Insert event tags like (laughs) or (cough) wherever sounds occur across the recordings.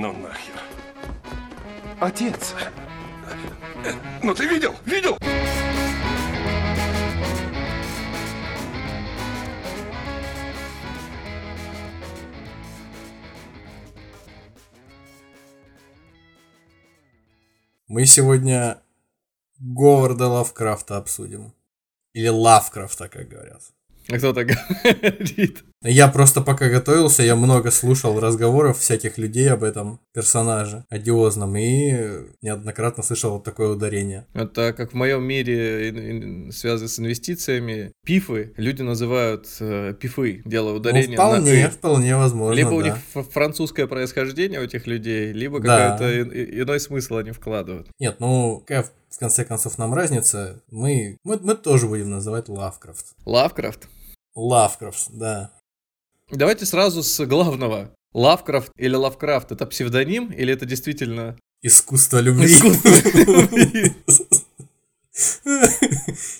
Ну нахер. Отец. Ну ты видел? Видел? Мы сегодня Говарда Лавкрафта обсудим. Или Лавкрафта, как говорят. А кто так говорит? Я просто пока готовился, я много слушал разговоров всяких людей об этом персонаже одиозном и неоднократно слышал вот такое ударение. Это как в моем мире, связано с инвестициями, пифы люди называют э, пифы, делая Ну, ударение на вполне, «ы». вполне возможно, Либо у да. них ф- французское происхождение у этих людей, либо Да. какой-то ин- и- иной смысл они вкладывают. Нет, ну, какая в конце концов нам разница? Мы, мы, мы тоже будем называть Лавкрафт. Лавкрафт. Лавкрафт, да. Давайте сразу с главного. Лавкрафт или Лавкрафт это псевдоним или это действительно Искусство любви. (laughs)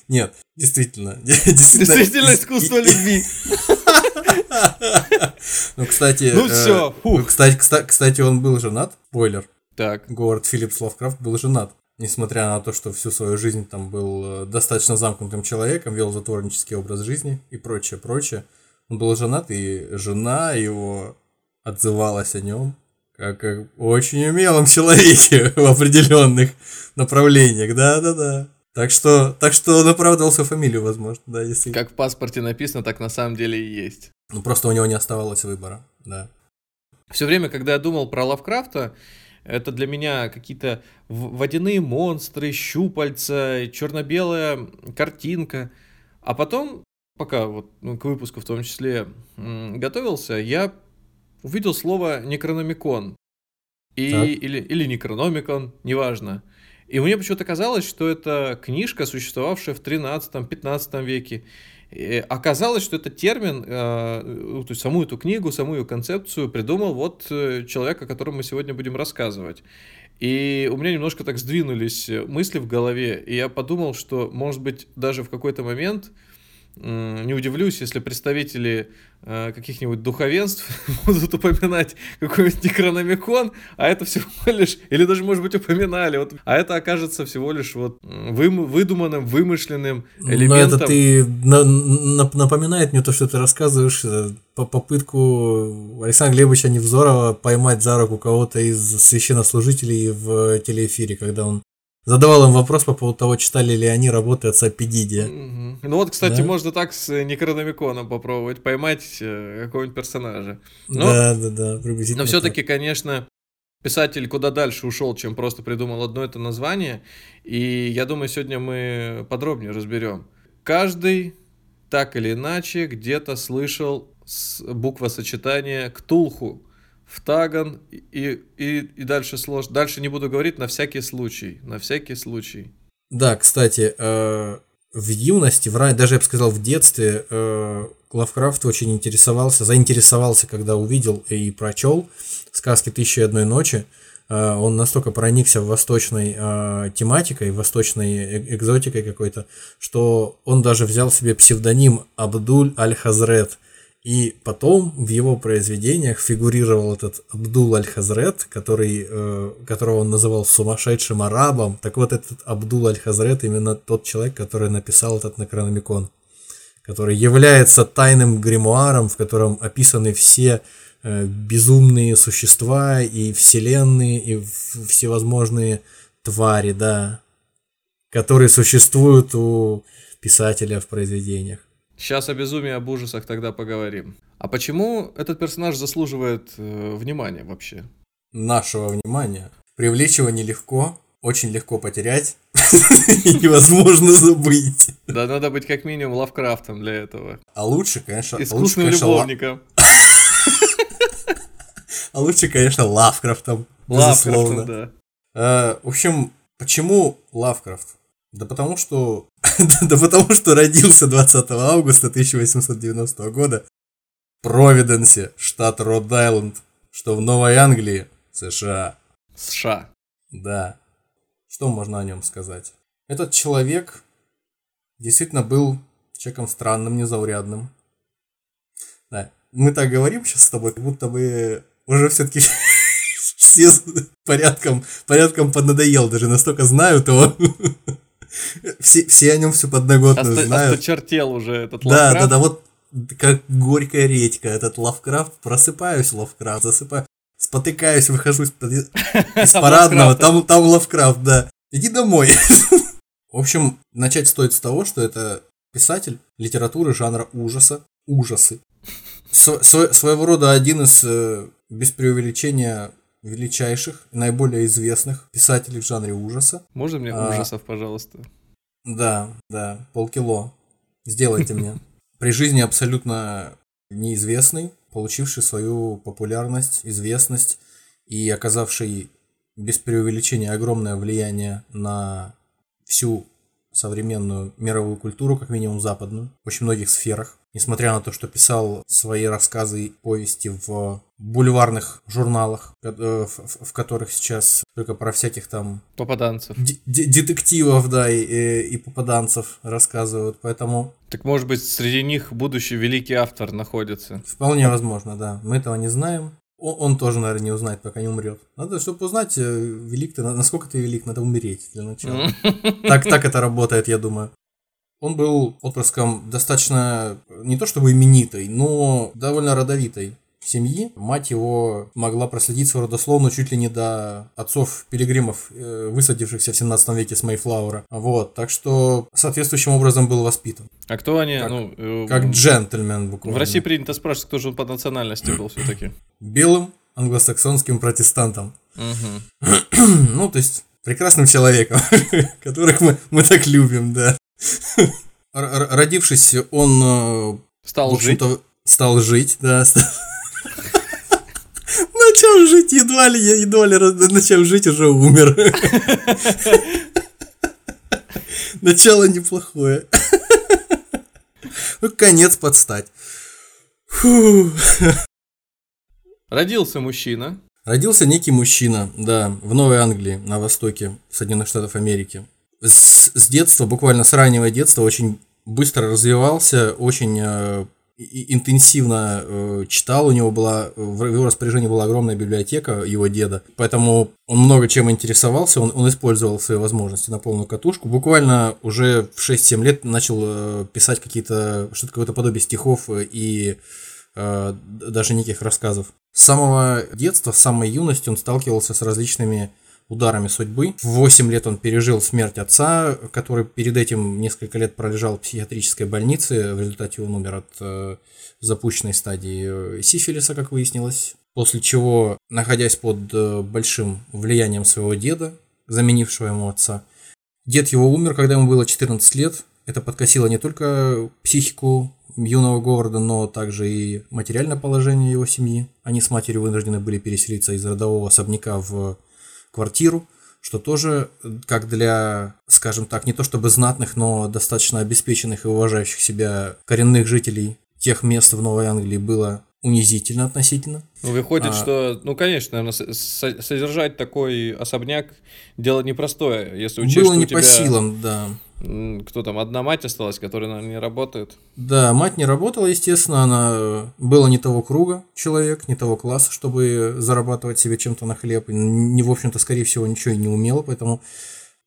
Нет, (laughs) действительно. действительно искусство любви? (laughs) Ну, кстати... Ну э, фух. ну, Кстати, кста- кстати, он был женат, спойлер. Так, Говард Филлипс Лавкрафт был женат. Несмотря на то, что всю свою жизнь там был э, достаточно замкнутым человеком, вел затворнический образ жизни и прочее, прочее. Он был женат, и жена его отзывалась о нем как о очень умелом человеке (laughs) в определенных направлениях. Да-да-да. Так что, так что он оправдывал свою фамилию, возможно, да, если... как в паспорте написано, так на самом деле и есть. Ну, просто у него не оставалось выбора, да. Все время, когда я думал про Лавкрафта, это для меня какие-то водяные монстры, щупальца, черно-белая картинка. А потом, пока вот ну, к выпуску в том числе готовился, я увидел слово Некрономикон. И, Так. или, или Некрономикон, неважно. И мне почему-то казалось, что это книжка, существовавшая в 13-15 веке. И оказалось, что этот термин, э, ну, то есть саму эту книгу, саму ее концепцию придумал вот э, человек, о котором мы сегодня будем рассказывать. И у меня немножко так сдвинулись мысли в голове, и я подумал, что, может быть, даже в какой-то момент не удивлюсь, если представители э, каких-нибудь духовенств (laughs) будут упоминать какой-нибудь некрономикон, а это всего лишь, или даже, может быть, упоминали, вот, а это окажется всего лишь вот вым- выдуманным, вымышленным Но элементом. это ты на- на- напоминает мне то, что ты рассказываешь, э, по попытку Александра Глебовича Невзорова поймать за руку кого-то из священнослужителей в телеэфире, когда он задавал им вопрос по поводу того, читали ли они работы отца Педидия. Мгм. Ну вот, кстати, Да. можно так с Некрономиконом попробовать, поймать э, какого-нибудь персонажа. Но, Да, да, да, приблизительно. но все-таки, конечно, писатель куда дальше ушел, чем просто придумал одно это название. И я думаю, сегодня мы подробнее разберем. Каждый так или иначе где-то слышал с- буквосочетание «ктулху», «втаган» и, и, и дальше сложно. Дальше не буду говорить на всякий случай. На всякий случай. Да, кстати, э, в юности, в ран- даже я бы сказал в детстве, э, Лавкрафт очень интересовался, заинтересовался, когда увидел и прочел сказки «Тысячи и одной ночи». Э, Он настолько проникся в восточной э, тематикой, восточной э- экзотикой какой-то, что он даже взял себе псевдоним Абдуль Аль-Хазрет. И потом в его произведениях фигурировал этот Абдул Аль-Хазрет, который, э, которого он называл сумасшедшим арабом. Так вот, этот Абдул Аль-Хазрет именно тот человек, который написал этот Некрономикон, который является тайным гримуаром, в котором описаны все э, безумные существа и вселенные, и всевозможные твари, да, которые существуют у писателя в произведениях. Сейчас о безумии, об ужасах тогда поговорим. А почему этот персонаж заслуживает э, внимания вообще? нашего внимания. Привлечь его нелегко, очень легко потерять (laughs) и невозможно забыть. Да надо быть как минимум Лавкрафтом для этого. А лучше, конечно, а лучше, Искусным Ла- любовником. (laughs) а лучше, конечно, Лавкрафтом, Лавкрафтом, да. Э, В общем, Почему Лавкрафт? Да потому что... (laughs) да потому что родился 20 августа 1890 года в Провиденсе, штат Род-Айленд, что в Новой Англии, США. США. Да. Что можно о нем сказать? Этот человек действительно был человеком странным, незаурядным. Да. Мы так говорим сейчас с тобой, как будто бы уже все-таки (laughs) все порядком, порядком поднадоел, даже настолько знают его. (laughs) все, все о нем все подноготную Оста- знают. Осточертел уже этот Да, Лавкрафт. да, да, вот как горькая редька, этот Лавкрафт, просыпаюсь, Лавкрафт, засыпаю, спотыкаюсь, выхожу из, (laughs) из парадного, там, там Лавкрафт, да. Иди домой. (laughs) В общем, начать стоит с того, что это писатель литературы жанра ужаса, ужасы. Сво- сво- своего рода один из, э, без преувеличения, величайших, наиболее известных писателей в жанре ужаса. Можно мне А. ужасов, пожалуйста? Да, да, полкило. Сделайте мне. При жизни абсолютно неизвестный, получивший свою популярность, известность и оказавший без преувеличения огромное влияние на всю современную мировую культуру, как минимум западную, в очень многих сферах. Несмотря на то, что писал свои рассказы и повести в бульварных журналах, э, в, которых сейчас только про всяких там Попаданцев. де- де- детективов, да, и, и попаданцев рассказывают, поэтому Так может быть среди них будущий великий автор находится. вполне возможно, да. Мы этого не знаем. Он, тоже, наверное, не узнает, пока не умрет. Надо, чтобы узнать, э, велик ты, на- насколько ты велик, надо умереть для начала. Так, так это работает, я думаю. Он был отпрыском достаточно, не то чтобы именитой, но довольно родовитой семьи. Мать его могла проследить свою родословную чуть ли не до отцов пилигримов, э, высадившихся в 17 веке с Мейфлаура. Вот, так что соответствующим образом был воспитан. А кто они? Как- ну, э, Как джентльмен В буквально. России принято спрашивать, кто же он по национальности был все-таки. Белым англосаксонским протестантом. (clears throat) Ну, то есть прекрасным человеком, (laughs) которых мы, мы так любим, да. Родившись, он, э, Стал жить. стал жить, да. (laughs) Начал жить, едва ли, едва ли начав жить, уже умер. (laughs) Начало неплохое. Ну, конец подстать. Фу. Родился мужчина. Родился некий мужчина, да, в Новой Англии, на востоке Соединенных Штатов Америки. С, с детства, буквально с раннего детства, очень быстро развивался, очень э, интенсивно э, читал. У него была, в его распоряжении была огромная библиотека его деда, поэтому он много чем интересовался, он, он использовал свои возможности на полную катушку. Буквально уже в 6-7 лет начал э, писать какие-то, что-то какое-то подобие стихов и э, даже неких рассказов. С самого детства, с самой юности он сталкивался с различными ударами судьбы. В 8 лет он пережил смерть отца, который перед этим несколько лет пролежал в психиатрической больнице. В результате он умер от э, запущенной стадии э, сифилиса, как выяснилось. После чего, находясь под э, большим влиянием своего деда, заменившего ему отца, дед его умер, когда ему было 14 лет. Это подкосило не только психику юного Говарда, но также и материальное положение его семьи. Они с матерью вынуждены были переселиться из родового особняка в квартиру, что тоже, э, как для, скажем так, не то чтобы знатных, но достаточно обеспеченных и уважающих себя коренных жителей тех мест в Новой Англии было унизительно относительно. Ну, выходит, А. что, ну, конечно, наверное, содержать такой особняк дело непростое, если учесть, было что не у тебя, по силам, да. Кто там, одна мать осталась, которая, наверное, не работает. Да, мать не работала, естественно, она э, была не того круга человек, не того класса, чтобы зарабатывать себе чем-то на хлеб, не, в общем-то, скорее всего, ничего и не умела, поэтому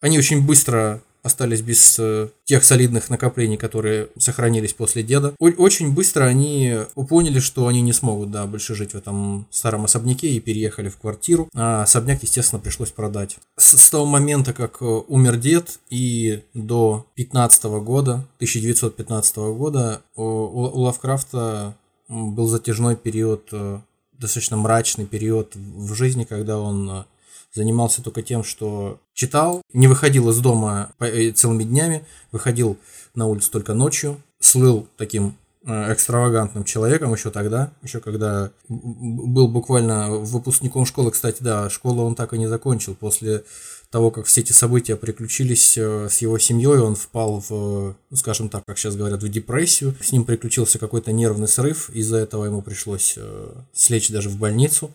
они очень быстро остались без э, тех солидных накоплений, которые сохранились после деда. Очень быстро они поняли, что они не смогут, да, больше жить в этом старом особняке и переехали в квартиру. А особняк, естественно, пришлось продать. С, с того момента, как э, умер дед и до 15 года, 1915 года, у, у- Лавкрафта был затяжной период, э, достаточно мрачный период в жизни, когда он занимался только тем, что читал, не выходил из дома э, целыми днями, выходил на улицу только ночью, слыл таким э, экстравагантным человеком еще тогда, еще когда был буквально выпускником школы. Кстати, да, школу он так и не закончил. После того, как все эти события приключились э, с его семьей, он впал в, ну, скажем так, как сейчас говорят, в депрессию. С ним приключился какой-то нервный срыв, из-за этого ему пришлось слечь даже в больницу.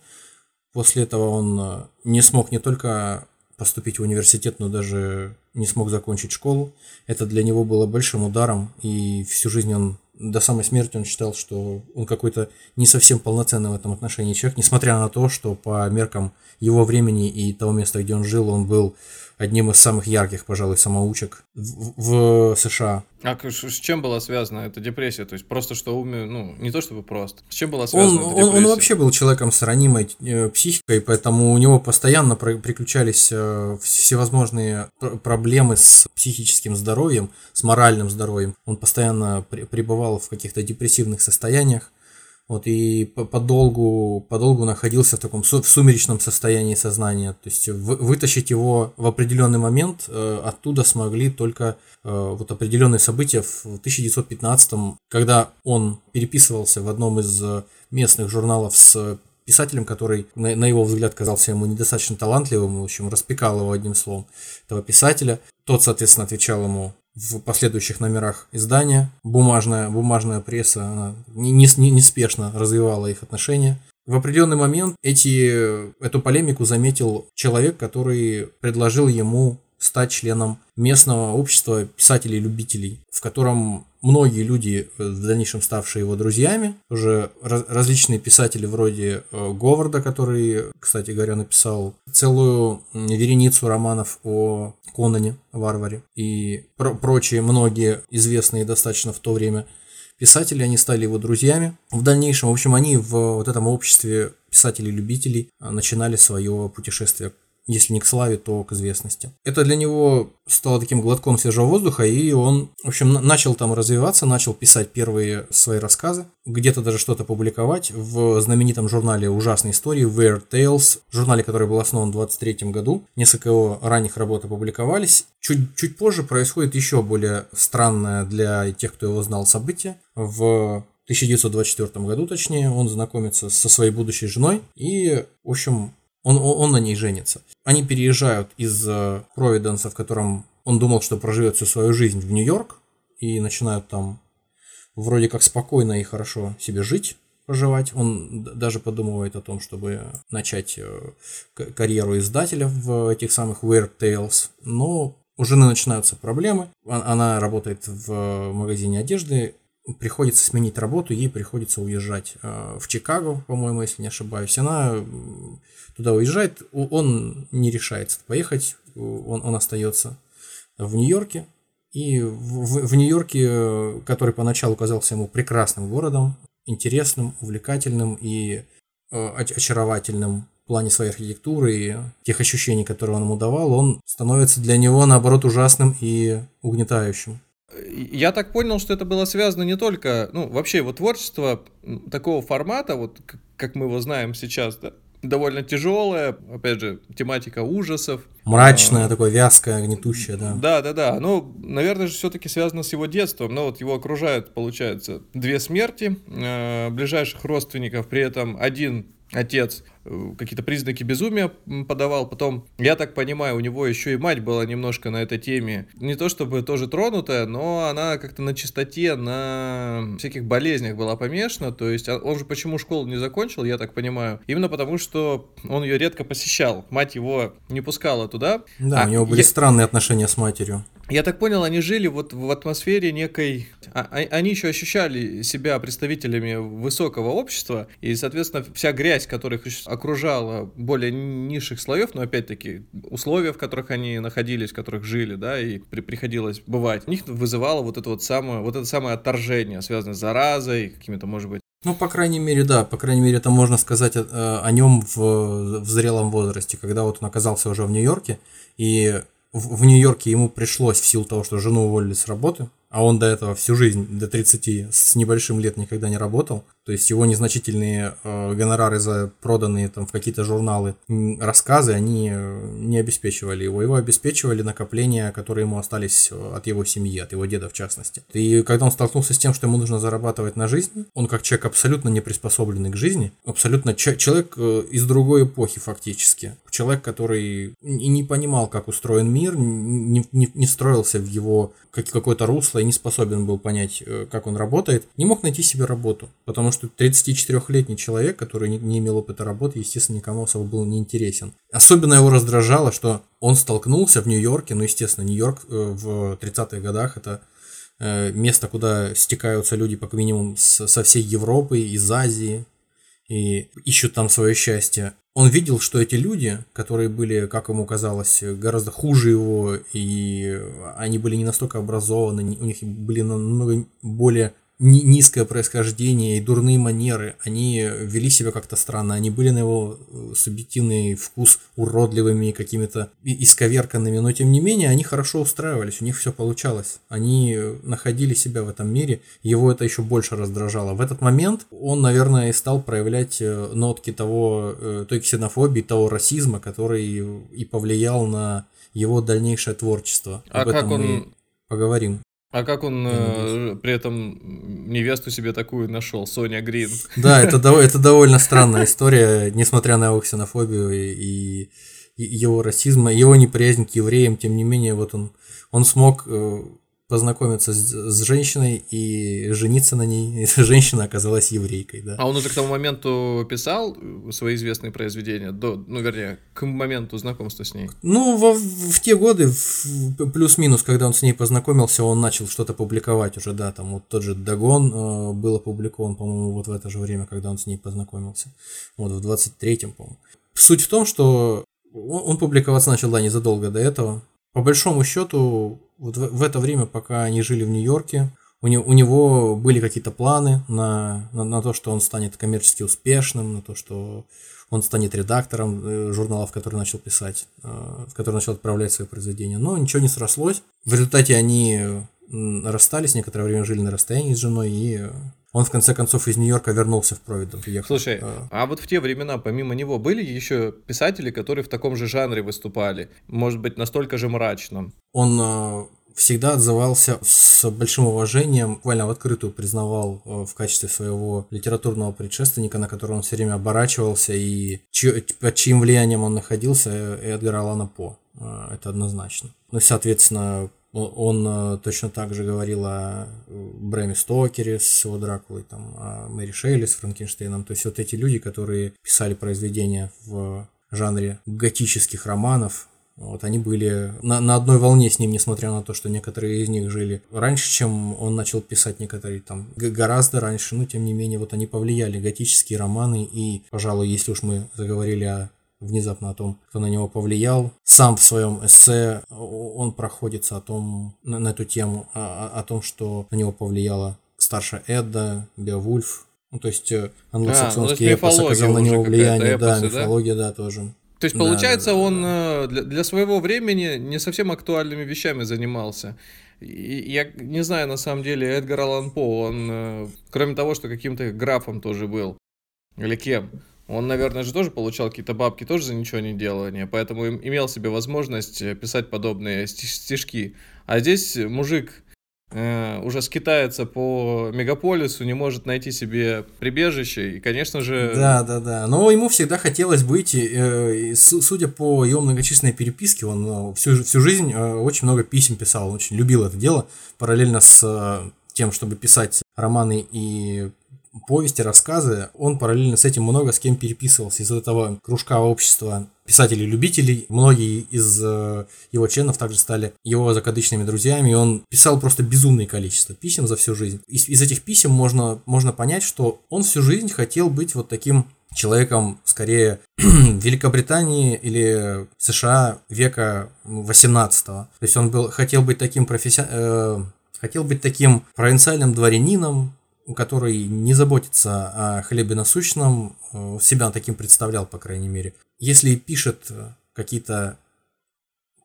После этого он не смог не только поступить в университет, но даже не смог закончить школу. Это для него было большим ударом, и всю жизнь он до самой смерти он считал, что он какой-то не совсем полноценный в этом отношении человек, несмотря на то, что по меркам его времени и того места, где он жил, он был одним из самых ярких, пожалуй, самоучек в, в США. А с чем была связана эта депрессия? То есть просто что уме, ну, не то чтобы просто. С чем была связана он, эта депрессия? Он, он вообще был человеком с ранимой э, психикой, поэтому у него постоянно приключались э, всевозможные проблемы с психическим здоровьем, с моральным здоровьем. Он постоянно пребывал в каких-то депрессивных состояниях. Вот, и подолгу, подолгу находился в таком сумеречном состоянии сознания. То есть вытащить его в определенный момент э, оттуда смогли только э, вот определенные события в 1915, когда он переписывался в одном из местных журналов с писателем, который, на, на его взгляд, казался ему недостаточно талантливым, в общем, распекал его одним словом, этого писателя. Тот, соответственно, отвечал ему в последующих номерах издания. Бумажная, бумажная пресса она не, не, неспешно развивала их отношения. В определенный момент эти, эту полемику заметил человек, который предложил ему стать членом местного общества писателей-любителей, в котором многие люди, э, в дальнейшем ставшие его друзьями, уже различные писатели вроде э, Говарда, который, кстати говоря, написал целую вереницу романов о Конане, варваре, и про прочие многие известные достаточно в то время писатели, они стали его друзьями. В дальнейшем, в общем, они в вот этом обществе писателей-любителей э, начинали свое путешествие если не к славе, то к известности. Это для него стало таким глотком свежего воздуха, и он, в общем, начал там развиваться, начал писать первые свои рассказы, где-то даже что-то публиковать в знаменитом журнале «Ужасные истории» Weird Tales, журнале, который был основан в 23 году. Несколько его ранних работ опубликовались. Чуть, чуть позже происходит еще более странное для тех, кто его знал событие. В 1924 году, точнее, он знакомится со своей будущей женой и, в общем, он, он на ней женится. Они переезжают из э, Провиденса, в котором он думал, что проживет всю свою жизнь, в Нью-Йорк, и начинают там вроде как спокойно и хорошо себе жить, проживать. Он даже подумывает о том, чтобы начать э, карьеру издателя в этих самых Weird Tales, но у жены начинаются проблемы. Она работает в магазине одежды, приходится сменить работу, ей приходится уезжать э, в Чикаго, по-моему, если не ошибаюсь. Она туда уезжает, он не решается поехать, он, он остается в Нью-Йорке. И в, в Нью-Йорке, который поначалу казался ему прекрасным городом, интересным, увлекательным и э, очаровательным в плане своей архитектуры и тех ощущений, которые он ему давал, он становится для него, наоборот, ужасным и угнетающим. Я так понял, что это было связано не только, ну, вообще его творчество такого формата, вот как мы его знаем сейчас, да, довольно тяжелая, опять же, тематика ужасов. Мрачная, а, такое вязкое, гнетущее, да. Да, да, да. Ну, наверное, же все-таки связано с его детством. Но вот его окружают, получается, две смерти э, ближайших родственников, при этом один отец э, какие-то признаки безумия подавал. Потом, я так понимаю, у него еще и мать была немножко на этой теме. Не то чтобы тоже тронутая, но она как-то на чистоте, на всяких болезнях была помешана. То есть а, он же почему школу не закончил, я так понимаю. Именно потому, что он ее редко посещал. Мать его не пускала туда. Да, а у него были я... странные отношения с матерью. Я так понял, они жили вот в атмосфере некой... А, а, они еще ощущали себя представителями высокого общества, и, соответственно, вся грязь, которая их окружала более низших слоев, но, опять-таки, условия, в которых они находились, в которых жили, да, и при, приходилось бывать, у них вызывало вот это вот самое, вот это самое отторжение, связанное с заразой, какими-то, может быть, ну, по крайней мере, да, по крайней мере, это можно сказать о, э, о нем в, в зрелом возрасте, когда вот он оказался уже в Нью-Йорке, и в, в Нью-Йорке ему пришлось, в силу того, что жену уволили с работы, а он до этого всю жизнь, до 30 с небольшим лет никогда не работал, то есть его незначительные э, гонорары за проданные там в какие-то журналы рассказы, они э, не обеспечивали его. Его обеспечивали накопления, которые ему остались э, от его семьи, от его деда в частности. И когда он столкнулся с тем, что ему нужно зарабатывать на жизнь, он как человек абсолютно не приспособленный к жизни, абсолютно человек э, из другой эпохи фактически. Человек, который и не понимал, как устроен мир, не, не, не встроился в его какое-то русло и не способен был понять, как он работает, не мог найти себе работу, потому что что 34-летний человек, который не, не имел опыта работы, естественно, никому особо был не интересен. Особенно его раздражало, что он столкнулся в Нью-Йорке, ну, естественно, Нью-Йорк э, в 30-х годах это э, место, куда стекаются люди, по минимум, со всей Европы, из Азии, и ищут там свое счастье. Он видел, что эти люди, которые были, как ему казалось, гораздо хуже его, и они были не настолько образованы, у них были намного более низкое происхождение и дурные манеры, они вели себя как-то странно, они были на его э, субъективный вкус уродливыми, какими-то исковерканными, но тем не менее они хорошо устраивались, у них все получалось, они находили себя в этом мире, его это еще больше раздражало. В этот момент он, наверное, и стал проявлять э, нотки того, э, той ксенофобии, того расизма, который и повлиял на его дальнейшее творчество. А Об как он поговорим. А как он э, при этом невесту себе такую нашел, Соня Грин? (laughs) Да, это, это довольно странная (laughs) история, несмотря на его ксенофобию и, и его расизм, его неприязнь к евреям, тем не менее, вот он, он смог э, познакомиться с, с женщиной и жениться на ней. (laughs) Эта женщина оказалась еврейкой, да. А он уже к тому моменту писал свои известные произведения, до, ну, вернее, к моменту знакомства с ней? Ну, во, в те годы, плюс-минус, когда он с ней познакомился, он начал что-то публиковать уже, да, там вот тот же Дагон э, был опубликован, по-моему, вот в это же время, когда он с ней познакомился, вот в 23-м, по-моему. Суть в том, что он, он публиковаться начал, да, незадолго до этого. По большому счету, вот в, в это время, пока они жили в Нью-Йорке, у, не, у него были какие-то планы на, на, на то, что он станет коммерчески успешным, на то, что он станет редактором э, журналов, который начал писать, э, в который начал отправлять свои произведения. Но ничего не срослось. В результате они расстались, некоторое время жили на расстоянии с женой, и он в конце концов из Нью-Йорка вернулся в Провиден. Слушай, а... а вот в те времена помимо него были еще писатели, которые в таком же жанре выступали? Может быть, настолько же мрачном? Он всегда отзывался с большим уважением, буквально в открытую признавал э, в качестве своего литературного предшественника, на которого он все время оборачивался и под чьим влиянием он находился, э, Эдгар Алана По. Это однозначно. Ну соответственно, он э, точно так же говорил о э, Брэме Стокере с его Дракулой, там, о Мэри Шейли с Франкенштейном. То есть вот эти люди, которые писали произведения в жанре готических романов, вот они были на, на одной волне с ним, несмотря на то, что некоторые из них жили раньше, чем он начал писать некоторые там гораздо раньше, но тем не менее вот они повлияли готические романы и, пожалуй, если уж мы заговорили о внезапно о том, кто на него повлиял. Сам в своем эссе он проходится о том, на, на эту тему, о, о том, что на него повлияла старшая Эдда, Беовульф. Ну, то есть э, англосаксонский а, ну, эпос оказал на него влияние, эпосы, да, мифология, да, тоже. То есть, получается, да, он да. Э, для, для своего времени не совсем актуальными вещами занимался. И, я не знаю, на самом деле, Эдгар Аллан По, он, э, кроме того, что каким-то графом тоже был, или кем, он, наверное, же тоже получал какие-то бабки тоже за ничего не делание, поэтому имел себе возможность э, писать подобные стишки. А здесь мужик уже скитается по мегаполису, не может найти себе прибежище, и, конечно же... Да, да, да. Но ему всегда хотелось быть, э, судя по его многочисленной переписке, он э, всю, всю жизнь э, очень много писем писал, он очень любил это дело, параллельно с э, тем, чтобы писать романы и повести, рассказы, он параллельно с этим много с кем переписывался из этого кружка общества писателей-любителей. Многие из э, его членов также стали его закадычными друзьями, и он писал просто безумное количество писем за всю жизнь. Из, из этих писем можно, можно понять, что он всю жизнь хотел быть вот таким человеком скорее (clears throat) Великобритании или США века 18 -го. То есть он был, хотел быть таким професси... э, хотел быть таким провинциальным дворянином, который не заботится о хлебе насущном, э, себя таким представлял, по крайней мере. Если пишет э, какие-то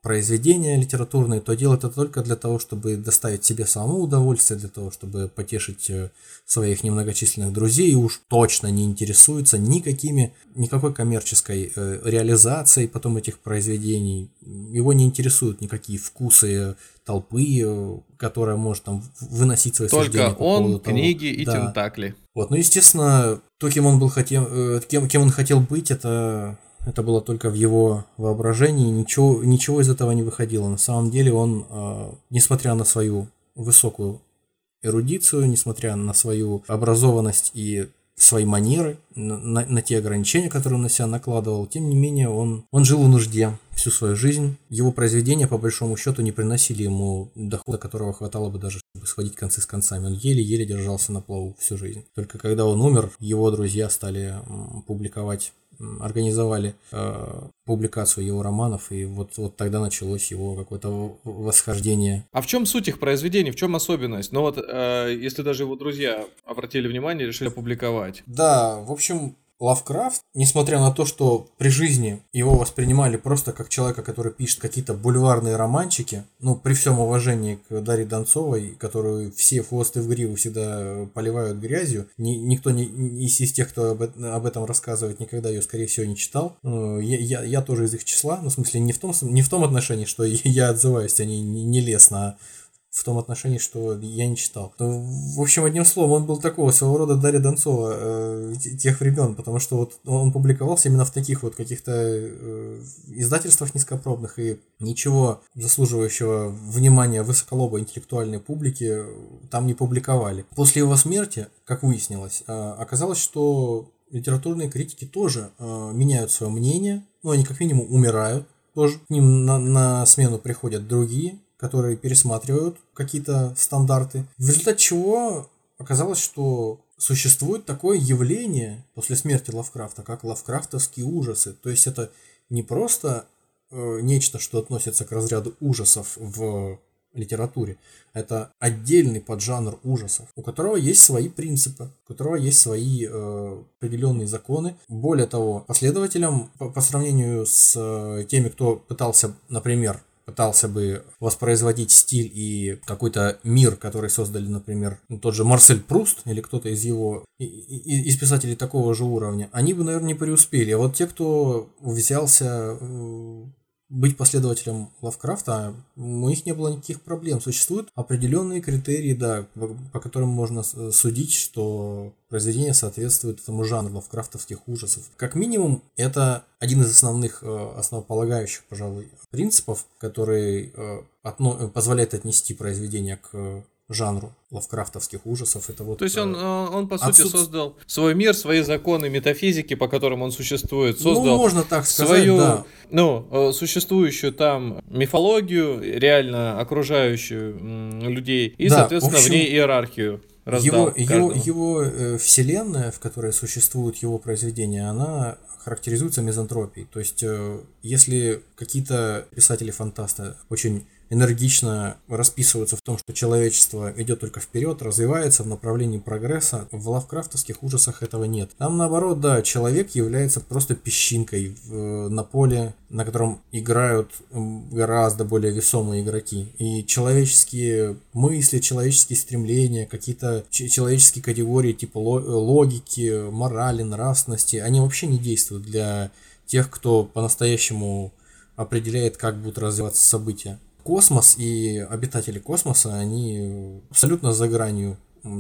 произведения литературные, то делает это только для того, чтобы доставить себе самому удовольствие, для того, чтобы потешить э, своих немногочисленных друзей, и уж точно не интересуется никакими, никакой коммерческой э, реализацией потом этих произведений. Его не интересуют никакие вкусы толпы, э, которая может там выносить свои Только суждения. по он, того. книги и Да. тентакли. Вот, ну, естественно, то, кем он был хотел, кем, кем он хотел быть, это, это было только в его воображении, ничего, ничего из этого не выходило. На самом деле он, э, несмотря на свою высокую эрудицию, несмотря на свою образованность и свои манеры, на, на- на те ограничения, которые он на себя накладывал, тем не менее он, он жил в нужде всю свою жизнь. Его произведения, по большому счету, не приносили ему дохода, которого хватало бы даже, чтобы сходить концы с концами. Он еле-еле держался на плаву всю жизнь. Только когда он умер, его друзья стали публиковать организовали э, публикацию его романов, и вот, вот тогда началось его какое-то восхождение. А в чем суть их произведений, в чем особенность? Ну вот, э, если даже его друзья обратили внимание, решили опубликовать. Да, в общем, Лавкрафт, несмотря на то, что при жизни его воспринимали просто как человека, который пишет какие-то бульварные романчики, ну, при всем уважении к Дарье Донцовой, которую все в хвост и в гриву всегда поливают грязью, ни- никто не, из, тех, кто об, об этом рассказывает, никогда ее, скорее всего, не читал. Э, Я, я, я тоже из их числа, ну, в смысле, не в том, не в том отношении, что (laughs) я отзываюсь о ней не- нелестно, а в том отношении, что я не читал. Ну, В общем, одним словом, он был такого своего рода Дарья Донцова э, те- тех времен, потому что вот он публиковался именно в таких вот каких-то э, издательствах низкопробных, и ничего заслуживающего внимания высоколобой интеллектуальной публики там не публиковали. После его смерти, как выяснилось, э, оказалось, что литературные критики тоже э, меняют свое мнение, ну, они как минимум умирают, тоже к ним на, на смену приходят другие, которые пересматривают какие-то стандарты. В результате чего оказалось, что существует такое явление после смерти Лавкрафта, как лавкрафтовские ужасы. То есть это не просто э, нечто, что относится к разряду ужасов в литературе. Это отдельный поджанр ужасов, у которого есть свои принципы, у которого есть свои э, определенные законы. Более того, последователям по, по сравнению с э, теми, кто пытался, например, пытался бы воспроизводить стиль и какой-то мир, который создали, например, ну, тот же Марсель Пруст или кто-то из его из писателей такого же уровня, они бы, наверное, не преуспели. А вот те, кто взялся быть последователем Лавкрафта, у них не было никаких проблем. Существуют определенные критерии, да, по, которым можно с- судить, что произведение соответствует этому жанру лавкрафтовских ужасов. Как минимум, это один из основных, э, основополагающих, пожалуй, принципов, который э, э, позволяет отнести произведение к э, жанру лавкрафтовских ужасов. Это вот, То есть он, э, он по сути отсутств- создал свой мир, свои законы метафизики, по которым он существует, ну, создал можно так сказать, свою, да. ну, э, существующую там мифологию, реально окружающую людей, и, Да, соответственно, в общем, в ней иерархию раздал Его, его, каждому. его э, вселенная, в которой существуют его произведения, она характеризуется мизантропией. То есть, если какие-то писатели-фантасты очень энергично расписываются в том, что человечество идет только вперед, развивается в направлении прогресса, в лавкрафтовских ужасах этого нет. Там наоборот, да, человек является просто песчинкой в- на поле, на котором играют гораздо более весомые игроки. И человеческие мысли, человеческие стремления, какие-то человеческие категории типа ло- логики, морали, нравственности, они вообще не действуют для тех, кто по-настоящему определяет, как будут развиваться события. Космос и обитатели космоса, они абсолютно за гранью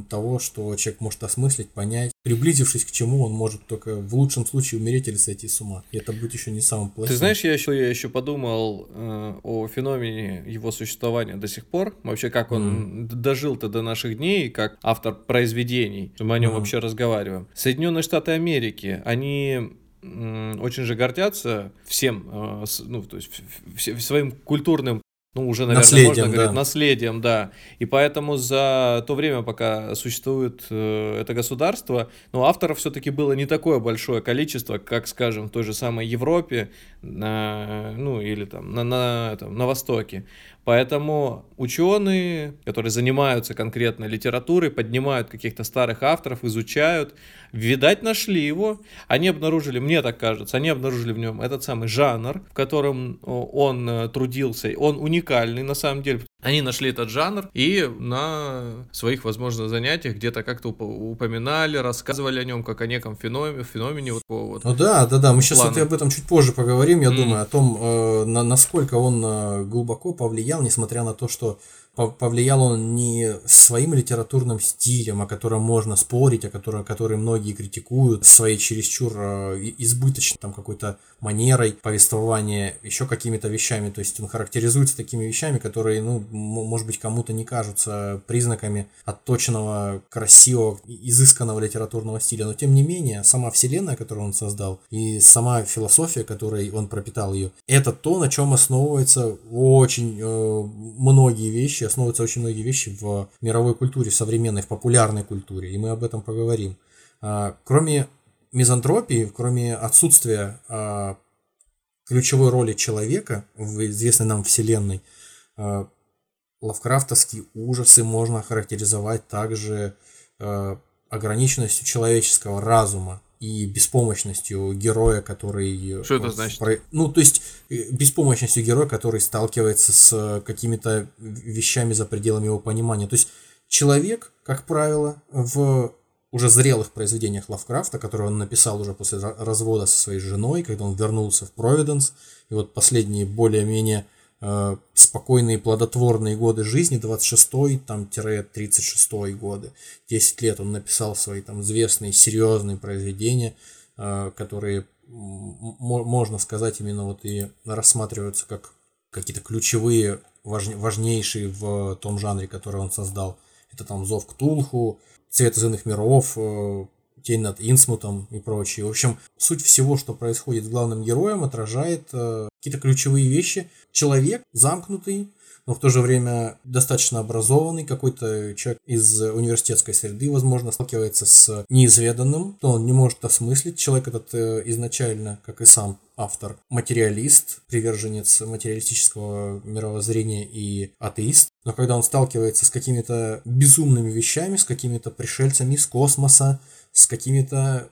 того, что человек может осмыслить, понять, приблизившись к чему он может только в лучшем случае умереть или сойти с ума. И это будет еще не самым плохим. Ты знаешь, я еще, я еще подумал э, о феномене его существования до сих пор. Вообще, как он д- дожил-то до наших дней, как автор произведений, мы о нем Мгм. вообще разговариваем. Соединенные Штаты Америки, они очень же гордятся всем, э, ну, то есть своим культурным ну, уже, наверное, наследием, можно говорить, да. наследием, да. И поэтому за то время, пока существует э, это государство, ну, авторов все-таки было не такое большое количество, как, скажем, в той же самой Европе, на, ну, или там на, на, там, на Востоке. Поэтому ученые, которые занимаются конкретно литературой, поднимают каких-то старых авторов, изучают, видать, нашли его. Они обнаружили, мне так кажется, они обнаружили в нем этот самый жанр, в котором он э, трудился. Он уникальный на самом деле. Они нашли этот жанр и на своих, возможно, занятиях где-то как-то упоминали, рассказывали о нем как о неком феномене, феномене вот такого вот. Ну да, да, да, мы сейчас вот об этом чуть позже поговорим, я mm. думаю, о том, э, на, насколько он э, глубоко повлиял, несмотря на то, что повлиял он не своим литературным стилем, о котором можно спорить, о котором, который многие критикуют, своей чересчур э, избыточной там какой-то манерой повествования, еще какими-то вещами. То есть он характеризуется такими вещами, которые, ну, может быть, кому-то не кажутся признаками отточенного, красивого, изысканного литературного стиля. Но тем не менее, сама вселенная, которую он создал, и сама философия, которой он пропитал ее, это то, на чем основываются очень э, многие вещи, вещи, основываются очень многие вещи в мировой культуре, современной, в популярной культуре, и мы об этом поговорим. А, кроме мизантропии, кроме отсутствия а, ключевой роли человека в известной нам вселенной, а, лавкрафтовские ужасы можно характеризовать также ограниченностью человеческого разума и беспомощностью героя, который... Что это значит? Про... Ну, то есть, э, беспомощностью героя, который сталкивается с какими-то вещами за пределами его понимания. То есть, человек, как правило, в уже зрелых произведениях Лавкрафта, которые он написал уже после развода со своей женой, когда он вернулся в Провиденс, и вот последние более-менее Э, спокойные плодотворные годы жизни, 26-й, там, 36-й годы. 10 лет он написал свои там известные, серьезные произведения, э, которые, можно сказать, именно вот и рассматриваются как какие-то ключевые, важнейшие в том жанре, который он создал. Это там «Зов Ктулху», «Цвет из иных миров», тень над Инсмутом и прочее. В общем, суть всего, что происходит с главным героем, отражает э, какие-то ключевые вещи. Человек замкнутый, но в то же время достаточно образованный, какой-то человек из университетской среды, возможно, сталкивается с неизведанным, то он не может осмыслить. Человек этот э, изначально, как и сам автор, материалист, приверженец материалистического мировоззрения и атеист. Но когда он сталкивается с какими-то безумными вещами, с какими-то пришельцами из космоса, с какими-то